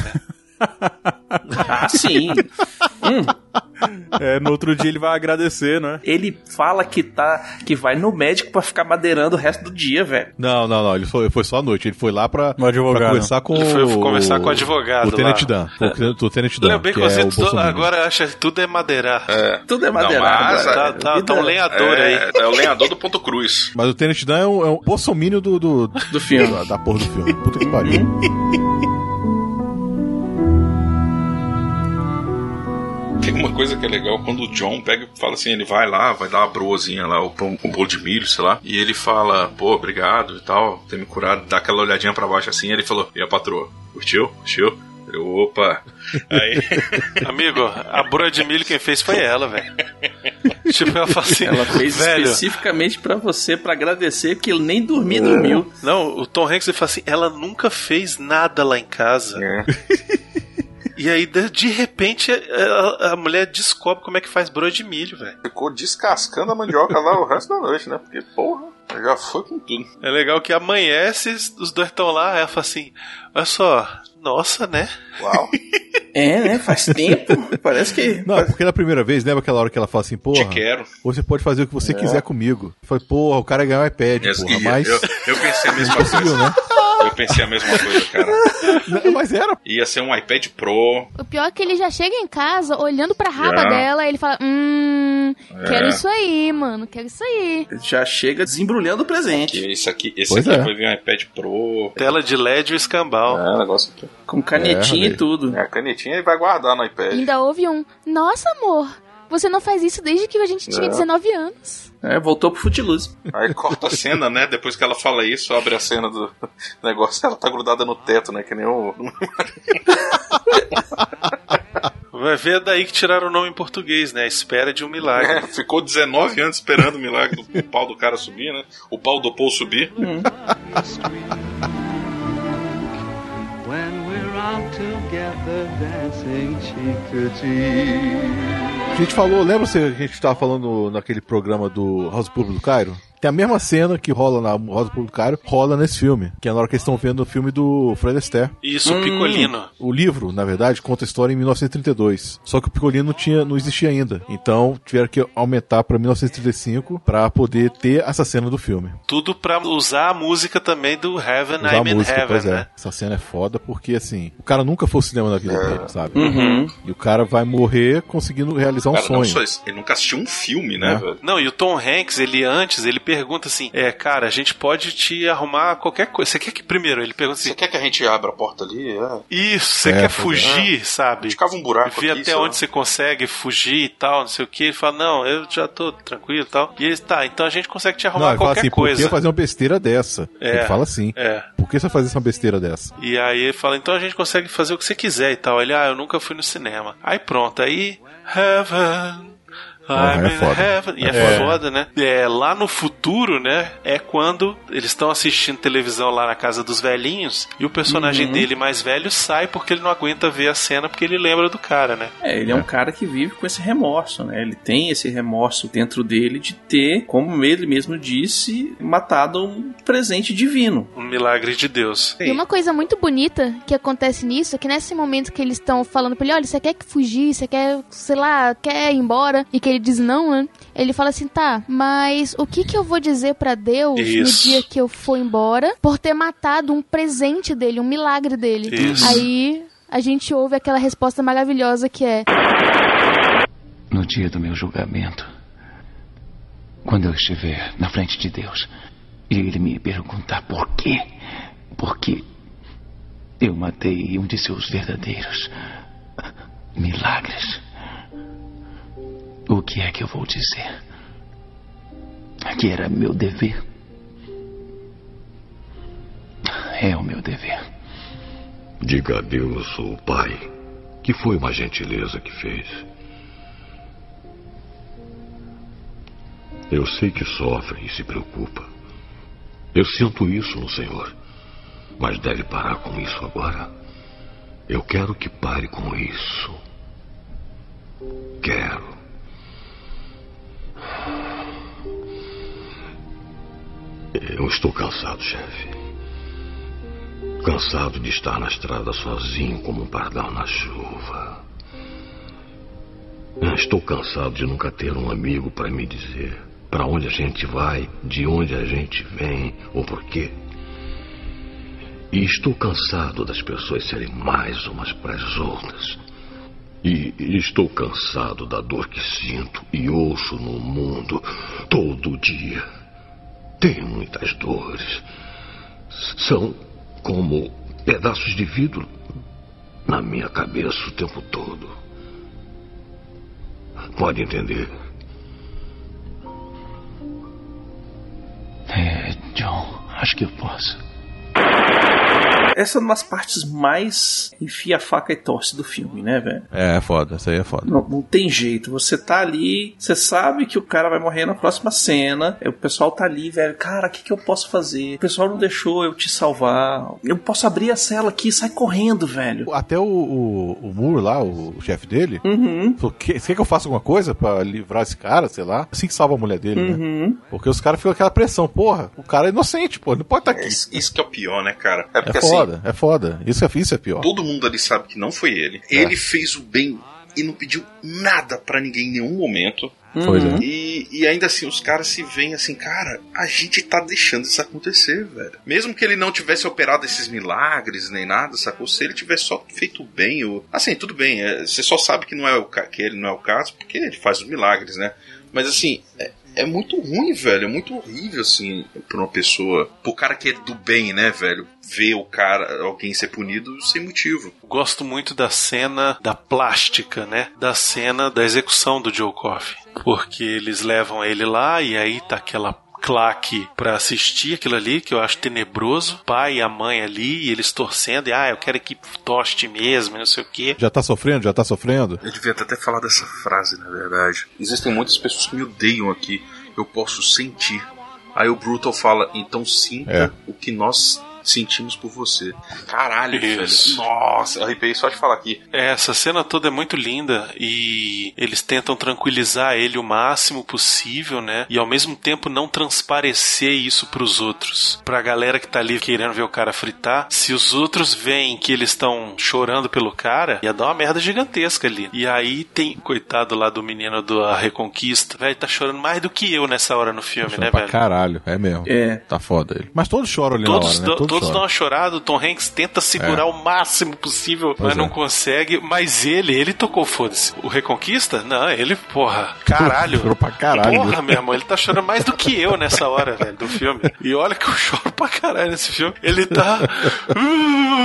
né? Ah, sim. É, no outro dia ele vai agradecer, né? Ele fala que tá que vai no médico pra ficar madeirando o resto do dia, velho. Não, não, não. Ele foi, foi só à noite. Ele foi lá pra, advogado. pra conversar com Ele foi o- conversar com o advogado O Tenente. Dan. Foi O Tenente Dan. Bem que é o agora acha que tudo é madeirar. É. Tudo é Não, madeirado. mas, agora. Tá, tá, tá um lenhador é, aí. É o lenhador do ponto cruz. Mas o Tenente Dan é um, é um bolsomínio do, do, Do filme. Da, da porra do filme. Puta que pariu. Tem uma coisa que é legal quando o John pega e fala assim: ele vai lá, vai dar uma broazinha lá, o pão com bolo de milho, sei lá, e ele fala, pô, obrigado e tal, ter me curado, dá aquela olhadinha pra baixo assim, ele falou: e a patroa, curtiu? Curtiu? Eu, opa! Aí, Amigo, a broa de milho quem fez foi ela, velho. Tipo, ela fala assim, Ela fez velho. especificamente pra você, pra agradecer, que ele nem dormir dormiu. Não, o Tom Hanks ele fala assim, ela nunca fez nada lá em casa. E aí, de, de repente, a, a mulher descobre como é que faz broa de milho, velho. ficou descascando a mandioca lá o resto da noite, né? Porque, porra, já foi com tudo. É legal que amanhece, os dois estão lá, ela fala assim, olha só, nossa, né? Uau! É, né? Faz tempo. Parece que. Não, porque na primeira vez, lembra aquela hora que ela fala assim, porra, Te quero. você pode fazer o que você quiser comigo. Eu falei, porra, o cara ganhou um iPad, porra, mas... eu, eu pensei a mesma conseguiu, coisa. né? Eu pensei a mesma coisa, cara. Não, mas era. Ia ser um iPad Pro. O pior é que ele já chega em casa olhando pra raba Já. dela e ele fala: Hum, É. quero isso aí, mano, quero isso aí. Já chega desembrulhando o presente. Que esse aqui, esse Pois aqui é. vai vir um iPad Pro. Tela de LED e o escambau. É, negócio aqui. Com canetinha É, e tudo. É, a canetinha ele vai guardar no iPad. Ainda houve um: Nossa, amor, Você não faz isso desde que a gente tinha É. 19 anos. É, voltou pro Footloose. Aí corta a cena, né? Depois que ela fala isso, abre a cena do negócio, ela tá grudada no teto, né? Que nem o. Vai ver daí que tiraram o nome em português, né? Espera de um milagre. É, ficou 19 anos esperando o milagre do o pau do cara subir, né? O pau do Paul subir. We're dancing. A gente falou, lembra você que a gente tava falando naquele programa do House Público do Cairo? Tem a mesma cena que rola na Rosa Cairo, rola nesse filme. Que é na hora que eles estão vendo o filme do Fred Astaire. Isso, o Picolino. O livro, na verdade, conta a história em 1932. Só que o Picolino não, tinha, não existia ainda. Então tiveram que aumentar pra 1935 pra poder ter essa cena do filme. Tudo pra usar a música também do Heaven, Usar a I'm in música, Heaven, pois é. né? Essa cena é foda porque, assim, o cara nunca foi ao cinema na vida dele, sabe? Uhum. E o cara vai morrer conseguindo realizar um Cara, não sonho. só isso, ele nunca assistiu um filme, né, É. Não, e o Tom Hanks, ele antes, ele pergunta assim: É, cara, a gente pode te arrumar qualquer coisa. Você quer que primeiro? Ele pergunta assim: Você quer que a gente abra a porta ali? É. Isso, você É, quer pois fugir, é. sabe? Ficava um buraco Ver aqui, até onde você consegue fugir e tal, não sei o que. Ele fala: Não, eu já tô tranquilo e tal. E ele tá, então a gente consegue te Não, arrumar ele fala qualquer assim, por coisa. que fazer uma besteira dessa? É. Ele fala assim. É. Por que você fazer essa besteira dessa? E aí ele fala, então a gente consegue fazer o que você quiser e tal. Ele, ah, eu nunca fui no cinema. Aí pronto, aí. Heaven. Ah, I'm é in foda. heaven. E é, É. foda, né? É, lá no futuro, né? É quando eles estão assistindo televisão lá na casa dos velhinhos e o personagem Uhum. dele mais velho sai porque ele não aguenta ver a cena porque ele lembra do cara, né? É, ele é. um cara que vive com esse remorso, né? Ele tem esse remorso dentro dele de ter, como ele mesmo disse, matado um presente divino. Um milagre de Deus. E uma coisa muito bonita que acontece nisso é que nesse momento que eles estão falando pra ele, olha, você quer que fugir, você quer, sei lá, quer ir embora, e que ele diz não, né? Ele fala assim, tá, mas o que que eu vou dizer pra Deus Isso. no dia que eu for embora por ter matado um presente dele, um milagre dele? Isso. Aí a gente ouve aquela resposta maravilhosa que é No dia do meu julgamento, quando eu estiver na frente de Deus e ele me perguntar por quê, por que eu matei um de seus verdadeiros milagres, o que é que eu vou dizer? Que era meu dever. É o meu dever. Diga a Deus, o Pai, que foi uma gentileza que fez. Eu sei que sofre e se preocupa. Eu sinto isso no Senhor. Mas deve parar com isso agora. Eu quero que pare com isso. Quero. Eu estou cansado, chefe. Cansado de estar na estrada sozinho como um pardal na chuva. Estou cansado de nunca ter um amigo para me dizer para onde a gente vai, de onde a gente vem ou por quê. E estou cansado das pessoas serem mais umas para as outras. E estou cansado da dor que sinto e ouço no mundo todo dia. Tenho muitas dores. São como pedaços de vidro na minha cabeça o tempo todo. Pode entender? É, John, acho que eu posso. Essa é uma das partes mais enfia a faca e torce do filme, né, velho? É, é foda, isso aí é foda. Não, não tem jeito. Você tá ali, você sabe que o cara vai morrer na próxima cena. O pessoal tá ali, velho. Cara, o que, que eu posso fazer? O pessoal não deixou eu te salvar. Eu posso abrir a cela aqui e sai correndo, velho. Até o, o, o Moore lá, o, chefe dele, Uhum. falou: "Que- você quer que eu faça alguma coisa pra livrar esse cara, sei lá? Assim que salva a mulher dele, né? Uhum. Porque os caras ficam com aquela pressão, porra, o cara é inocente, pô, não pode estar aqui. Isso, isso que é o pior, né, cara? É É porque assim, foda, é foda. Isso é, isso é pior. todo mundo ali sabe que não foi ele. É. Ele fez o bem e não pediu nada pra ninguém em nenhum momento. Pois é. E, e ainda assim, os caras se veem assim, cara, a gente tá deixando isso acontecer, velho. Mesmo que ele não tivesse operado esses milagres nem nada, sacou? Se ele tivesse só feito o bem, ou... assim, tudo bem, é, você só sabe que não é o que ele não é o caso porque ele faz os milagres, né? Mas assim, é, é muito ruim, velho. É muito horrível, assim, pra uma pessoa. Pro cara que é do bem, né, velho? Ver o cara, alguém ser punido sem motivo. Gosto muito da cena da plástica, né? Da cena da execução do Joe Coffey. Porque eles levam ele lá e aí tá aquela claque pra assistir aquilo ali, que eu acho tenebroso. O pai e a mãe ali, e eles torcendo, e ah, eu quero que toste mesmo, não sei o quê. Já tá sofrendo? Já tá sofrendo? Eu devia até ter falado essa frase, na verdade. Existem muitas pessoas que me odeiam aqui. Eu posso sentir. Aí o Brutal fala, então sinta É. o que nós sentimos por você. Caralho, Isso. velho. Nossa, arrepiei só de falar aqui. É, essa cena toda é muito linda e eles tentam tranquilizar ele o máximo possível, né? E ao mesmo tempo não transparecer isso pros outros. Pra galera que tá ali querendo ver o cara fritar, se os outros veem que eles estão chorando pelo cara, ia dar uma merda gigantesca ali. E aí tem, coitado lá do menino da Reconquista, velho, tá chorando mais do que eu nessa hora no filme, né, pra velho? caralho, é mesmo. É. Tá foda ele. Mas todos choram ali Todos, na hora, né? dão- todos choram. dão uma chorada, o Tom Hanks tenta segurar É. o máximo possível, Pois mas não é. consegue. Mas ele, ele tocou foda-se. O Reconquista? Não, ele, porra, caralho. Chorou pra caralho. Porra, meu irmão, ele tá chorando mais do que eu nessa hora, velho, do filme. E olha que eu choro pra caralho nesse filme. Ele tá.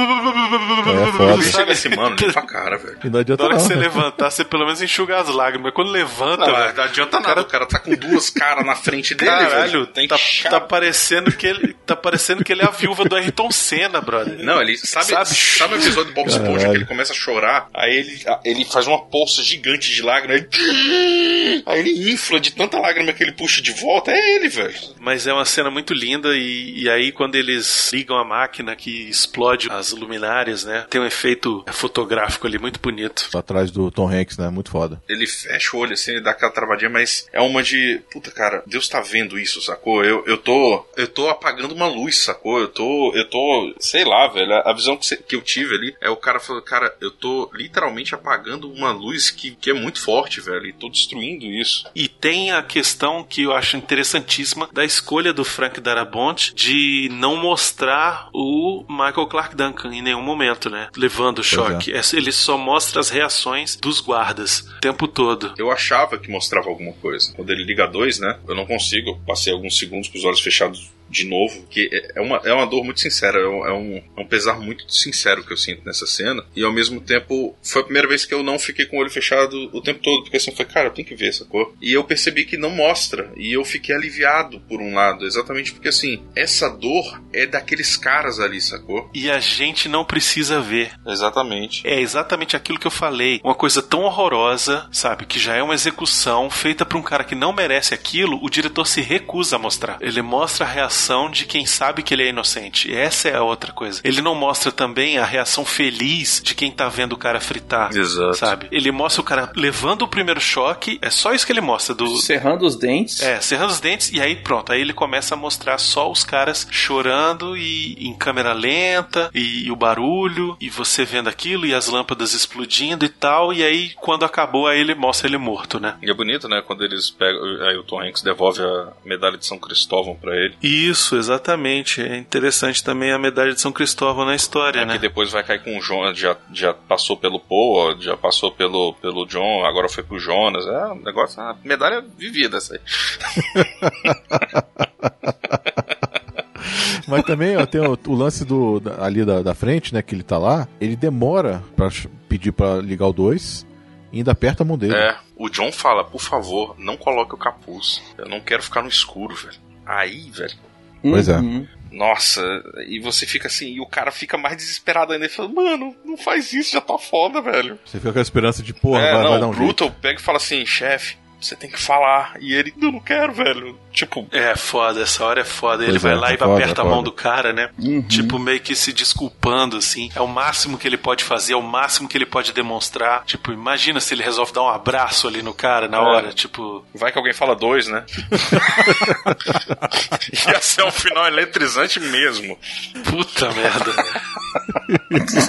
É foda. Chega esse mano ali pra cara, velho. E não adianta Na hora que não. você levantar, você pelo menos enxuga as lágrimas. Quando levanta, Não, velho, não adianta nada. O cara tá com duas caras na frente dele, Caralho, velho. Tem tá, que tá parecendo que ele tá parecendo que ele é a viúva do Ayrton Senna, brother. Não, ele sabe, Sabe? sabe, o episódio do Bob Esponja que ele começa a chorar, aí ele, ele faz uma poça gigante de lágrimas, aí, aí ele infla de tanta lágrima que ele puxa de volta, é ele, velho. Mas é uma cena muito linda e, e aí quando eles ligam a máquina que explode as luminárias, né? Tem um efeito fotográfico ali muito bonito. Atrás do Tom Hanks, né? Muito foda. Ele fecha o olho assim, ele dá aquela travadinha, mas é uma de, puta cara, Deus tá vendo isso, sacou? Eu, eu tô, eu tô apagando uma luz, sacou? Eu tô, eu tô, sei lá, velho, a, visão que, cê- que eu tive ali é o cara falando, cara, eu tô literalmente apagando uma luz que, que é muito forte, velho, e tô destruindo isso. E tem a questão que eu acho interessantíssima da escolha do Frank Darabont de não mostrar o Michael Clark Duncan em nenhum momento, né? Levando o choque. É, Ele só mostra as reações dos guardas o tempo todo. Eu achava que mostrava alguma coisa. Quando ele liga dois, né? Eu não consigo. Eu passei alguns segundos com os olhos fechados de novo. Que é- é uma, é uma dor muito sincera. É um, é um, é um pesar muito sincero que eu sinto nessa cena. E ao mesmo tempo, foi a primeira vez que eu não fiquei com o olho fechado o tempo todo. Porque assim, foi, cara, eu tenho que ver essa cor. E eu percebi que não mostra. E eu fiquei aliviado por um lado. Exatamente porque assim, essa dor é daqueles caras ali, sacou? E a gente não precisa ver. Exatamente. É exatamente aquilo que eu falei. Uma coisa tão horrorosa, sabe? Que já é uma execução feita por um cara que não merece aquilo, o diretor se recusa a mostrar. Ele mostra a reação de quem sabe que ele é inocente. Essa é a outra coisa. Ele não mostra também a reação feliz de quem tá vendo o cara fritar. Exato. Sabe? Ele mostra o cara levando o primeiro choque. É só isso que ele mostra. Do, Cerrando os dentes. é, cerrando os dentes e aí pronto. Aí ele começa a mostrar só os caras chorando e em câmera lenta e, e o barulho e você vendo aquilo e as lâmpadas explodindo e tal. E aí quando acabou, aí ele mostra ele morto, né? E é bonito, né? Quando eles pegam. Aí o Tom Hanks devolve a medalha de São Cristóvão pra ele. Isso, exatamente. É interessante também a medalha de São Cristóvão na história, É, né? Que depois vai cair com o Jonas, já, já passou pelo Paul, já passou pelo, pelo John, agora foi pro Jonas. É um negócio, uma medalha vivida essa aí. Mas também ó, tem o, o lance do, da- ali da, da frente, né? Que ele tá lá. Ele demora pra ch- pedir pra ligar o 2 e ainda aperta a mão dele. É, o John fala, por favor, não coloque o capuz. Eu não quero ficar no escuro, velho. Aí, velho. Pois é. Uhum. Nossa, e você fica assim, e o cara fica mais desesperado ainda. Ele fala, mano, não faz isso, já tá foda, velho. Você fica com a esperança de, porra, é, vai, não, vai dar um jeito. Brutal pega e fala assim, chefe, você tem que falar. E ele, eu não quero, velho. Tipo, É foda, essa hora é foda. Ele Pois vai é, lá é e foda, aperta é a mão do cara, né? Tipo, meio que se desculpando, assim. É o máximo que ele pode fazer, é o máximo que ele pode demonstrar. Tipo, imagina se ele resolve dar um abraço ali no cara na É. hora. Tipo, vai que alguém fala dois, né? Ia ser um final eletrizante mesmo. puta merda.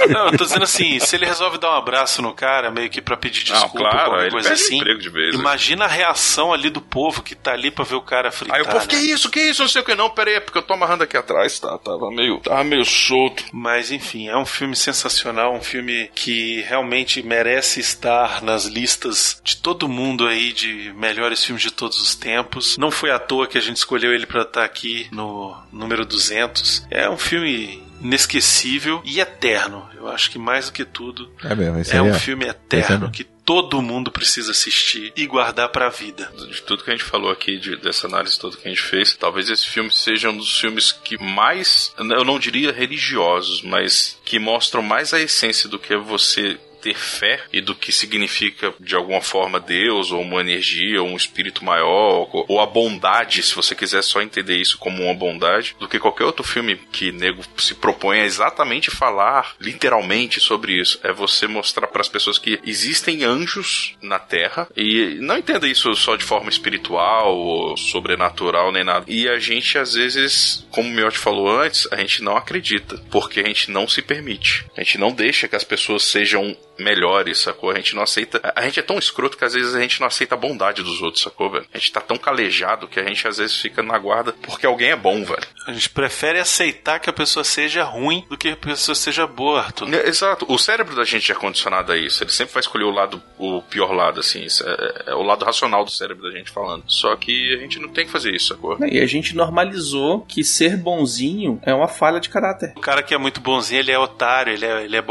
Não, eu tô dizendo assim, se ele resolve dar um abraço no cara, meio que pra pedir Não, desculpa, claro, qualquer ele coisa assim. emprego de vez, né? imagina a reação ali do povo que tá ali pra ver o cara fritar. Aí o povo, né? que isso, que isso, não sei o que não, pera aí, é porque eu tô amarrando aqui atrás, tá, tava meio, tava meio solto. Mas enfim, é um filme sensacional, um filme que realmente merece estar nas listas de todo mundo aí de melhores filmes de todos os tempos. Não foi à toa que a gente escolheu ele pra estar aqui no número 200. É um filme inesquecível e eterno. Eu acho que mais do que tudo É mesmo, é um é. filme é eterno mesmo. que todo mundo precisa assistir e guardar pra vida. De tudo que a gente falou aqui, de- dessa análise toda que a gente fez, talvez esse filme seja um dos filmes que mais, eu não diria religiosos, mas que mostram mais a essência do que você ter fé e do que significa de alguma forma Deus ou uma energia ou um espírito maior ou, a bondade, se você quiser só entender isso como uma bondade, do que qualquer outro filme que nego se propõe a exatamente falar literalmente sobre isso. É você mostrar para as pessoas que existem anjos na Terra e não entenda isso só de forma espiritual ou sobrenatural nem nada. E a gente às vezes, como o Miotti falou antes, a gente não acredita porque a gente não se permite. A gente não deixa que as pessoas sejam melhores, sacou? A gente não aceita. A gente é tão escroto que às vezes a gente não aceita a bondade dos outros, sacou, velho? A gente tá tão calejado que a gente às vezes fica na guarda porque alguém é bom, velho. A gente prefere aceitar que a pessoa seja ruim do que a pessoa seja boa, Arthur. É, Exato. O cérebro da gente é condicionado a isso. Ele sempre vai escolher o lado, o pior lado, assim. Isso é, é o lado racional do cérebro da gente falando. Só que a gente não tem que fazer isso, sacou? E a gente normalizou que ser bonzinho é uma falha de caráter. O cara que é muito bonzinho, ele é otário, ele é, ele é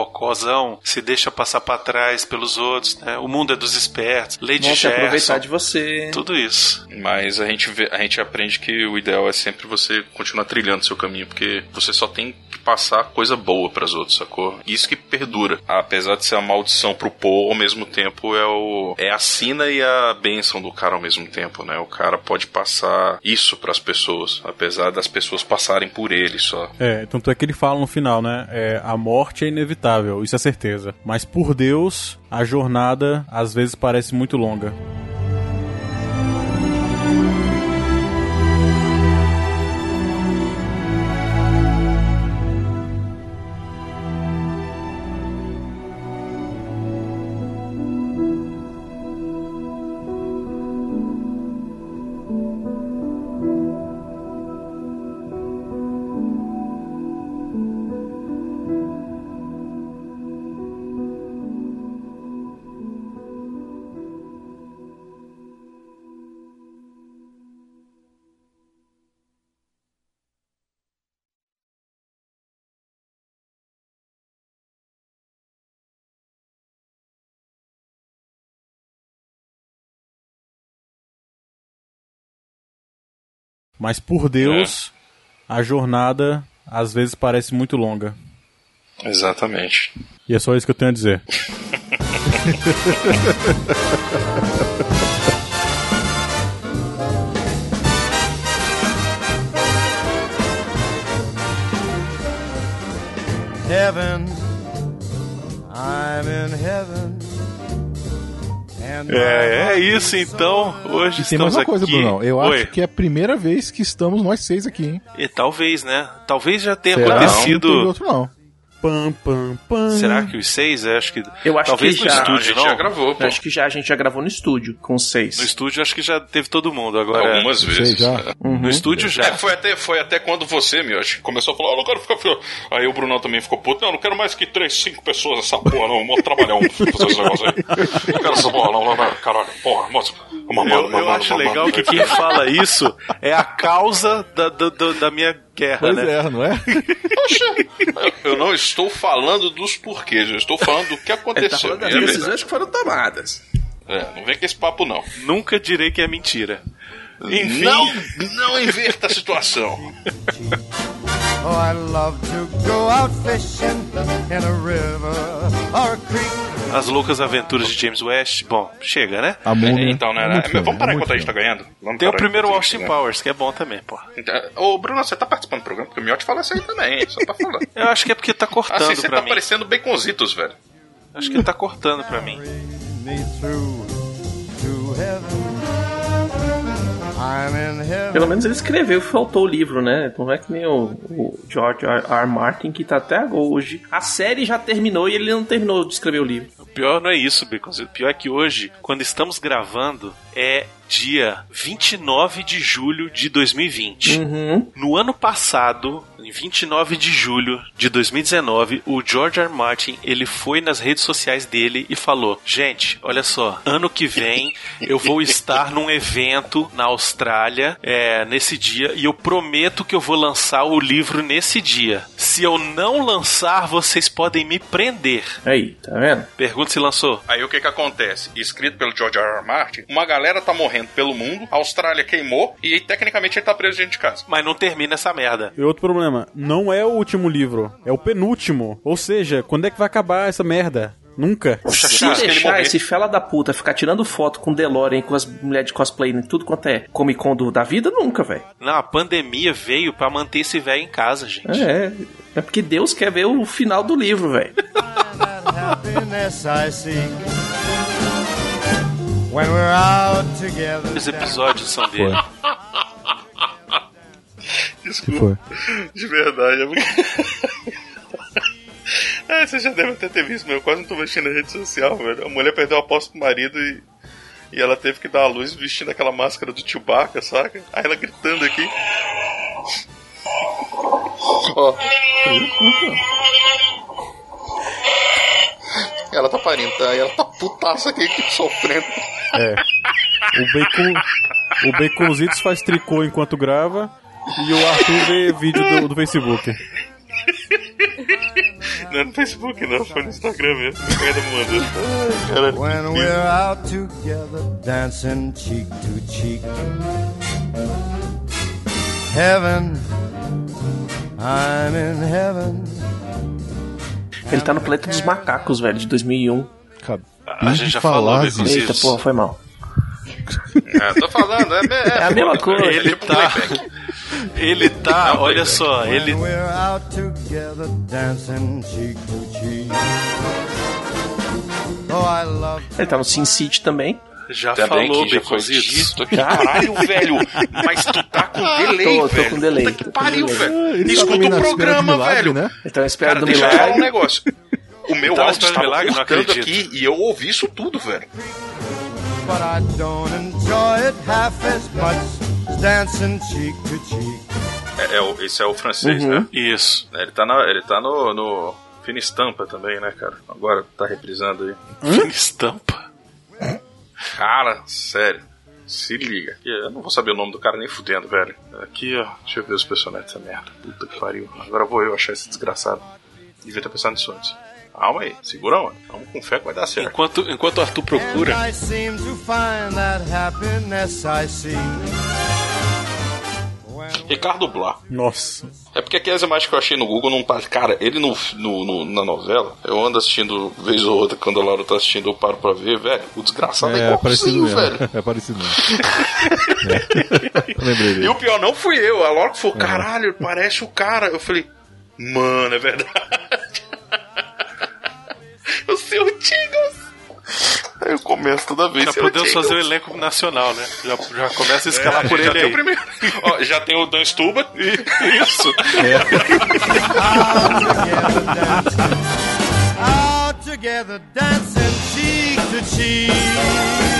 se deixa passar pra trás pelos outros, né? O mundo é dos espertos. Lady Vão Gerson. aproveitar de você. Tudo isso. Mas a gente, vê, a gente aprende que o ideal é sempre você continuar trilhando seu caminho, porque você só tem que passar coisa boa pras outros, sacou? Isso que perdura. Apesar de ser a maldição pro Paul, ao mesmo tempo é o é a sina e a bênção do cara ao mesmo tempo, né? O cara pode passar isso pras pessoas, apesar das pessoas passarem por ele só. É, tanto é que ele fala no final, né? É, a morte é inevitável, isso é certeza. Mas por Deus, a jornada às vezes parece muito longa. Mas por Deus, a jornada às vezes parece muito longa. Exatamente. E é só isso que eu tenho a dizer. Heaven, I'm in heaven. É, é isso então. Hoje E tem estamos mais uma coisa, aqui. Brunão. Eu Oi. acho que é a primeira vez que estamos nós seis aqui, hein? E talvez, né? Talvez já tenha Será? acontecido. Não teve outro, não. Pam, pam, pam. Será que os seis? Eu acho que. Eu acho talvez que no já. estúdio, a gente não? já gravou. Eu acho que já a gente já gravou no estúdio com seis. No estúdio acho que já teve todo mundo. Agora. Algumas vezes. Uhum. No estúdio já. É, foi até, foi até quando você, Miotti, começou a falar, eu não quero ficar. Aí o Brunão também ficou puto. Não, não quero mais que três, cinco pessoas nessa porra, não. Vou trabalhar um fazer esse negócio aí. Não quero essa porra, não, não, não. Caralho, porra, moça. Uma, Eu, eu acho legal que quem fala isso é a causa da, da- da minha guerra, Pois né? é, não é? Eu não estou falando dos porquês, eu estou falando do que Ele tá aconteceu. das decisões que foram tomadas. É, não vem com esse papo, não. Nunca direi que é mentira. Enfim. Não, não inverta a situação. Oh, I love to go out fishing in a river or a creek. As loucas aventuras de James West. Bom, chega, né? A múmia. Então, né? É é, vamos parar é enquanto a gente tá ganhando? Vamos Tem o primeiro Austin tá. Powers, que é bom também, pô. Então, Ô, Bruno, você tá participando do programa? Porque o Miotti fala isso aí também, só pra falar. Eu acho que é porque tá cortando Assim, você pra tá mim. parecendo baconzitos, velho. Acho que ele tá cortando pra mim. Pelo menos ele escreveu, faltou o livro, né? Não é que nem o, o George R. R. Martin, que tá até hoje. A série já terminou e ele não terminou de escrever o livro. O pior não é isso, Baconzito. O pior é que hoje, quando estamos gravando, é dia 29 de julho de 2020. Uhum. No ano passado, em 29 de julho de 2019, o George R. R. Martin, ele foi nas redes sociais dele e falou: "Gente, olha só, ano que vem eu vou estar num evento na Austrália, é, nesse dia e eu prometo que eu vou lançar o livro nesse dia. Se eu não lançar, vocês podem me prender." Aí, tá vendo? Pergunta se lançou. Aí o que que acontece? Escrito pelo George R. R. Martin, uma galera tá morrendo pelo mundo, a Austrália queimou e tecnicamente ele tá preso dentro de casa. Mas não termina essa merda. E outro problema, não é o último livro, é o penúltimo. Ou seja, quando é que vai acabar essa merda? Nunca. Se deixar esse fela da puta ficar tirando foto com DeLorean, com as mulheres de cosplay em tudo quanto é Comic Con do- da vida, nunca, velho. Não, a pandemia veio pra manter esse velho em casa, gente. É, é porque Deus quer ver o final do livro, velho. Os episódios são dele. Desculpa. De verdade. É porque... É, você já deve até ter visto, meu. Eu quase não tô mexendo na rede social, velho. A mulher perdeu a aposta pro marido e. E ela teve que dar a luz vestindo aquela máscara do Chewbacca, saca? Aí ela gritando aqui. Ó. Ela tá parindo, tá? E ela tá putaça aqui, sofrendo. É. O Bacon. O Baconzitos faz tricô enquanto grava. E o Arthur vê vídeo do, do Facebook. Não é no Facebook, não, foi no Instagram mesmo. When we're out together, dancing cheek to cheek. Heaven, I'm in heaven. Ele tá no Planeta dos Macacos, velho, de 2001. A gente já falou, Baconzitos. Eita, porra, foi mal. É, tô falando, é, É a mesma coisa. Ele tá. Ele tá, olha só, ele. Oh, Ele tá no Sin City também. Já Também falou, que já foi Baconzitos. dito. Caralho, velho. Mas tu tá com delay, Tô, tô velho. com delay. Puta que pariu, velho. Tá Escuta o de programa, milagre, velho. né? Ele tá esperando Cara, do deixa eu falar um milagre. negócio. O meu na áudio estava milagre? Não cortando acredito. aqui e eu ouvi isso tudo, velho. but I don't enjoy it half as much dancing cheek to cheek. É, é o- esse é o francês, Uhum. né? Isso. Ele tá, na, ele tá no, no Fina Estampa também, né, cara? Agora tá reprisando aí. Fina estampa. Cara, sério. Se liga. Eu não vou saber o nome do cara nem fudendo, velho. Aqui, ó. Deixa eu ver os personagens dessa merda. Puta que pariu. Agora vou eu achar esse desgraçado. Devia ter pensado nisso antes. Calma aí. Segura, mano. Vamos com fé que vai dar certo. Enquanto, enquanto o Arthur procura, And I seem to find that happiness I see. Ricardo Blá. Nossa. É porque aquelas imagens que eu achei no Google não. Cara, ele no, no- no- na novela, eu ando assistindo vez ou outra, quando a Laura tá assistindo, eu paro pra ver, velho. O desgraçado é, É, igualzinho, mesmo. velho. É parecido mesmo. É. Lembrei E dele. o pior não fui eu. A Laura que falou, caralho, parece o cara. Eu falei, mano, é verdade. O seu Tigos. Aí eu começo toda vez. já "Seu podemos Tigos." fazer o elenco nacional, né? Já, já começa a escalar É, por já ele tem aí. o primeiro. Ó, já tem o Dan Stuba. Isso. Out together, dancing cheek to cheek.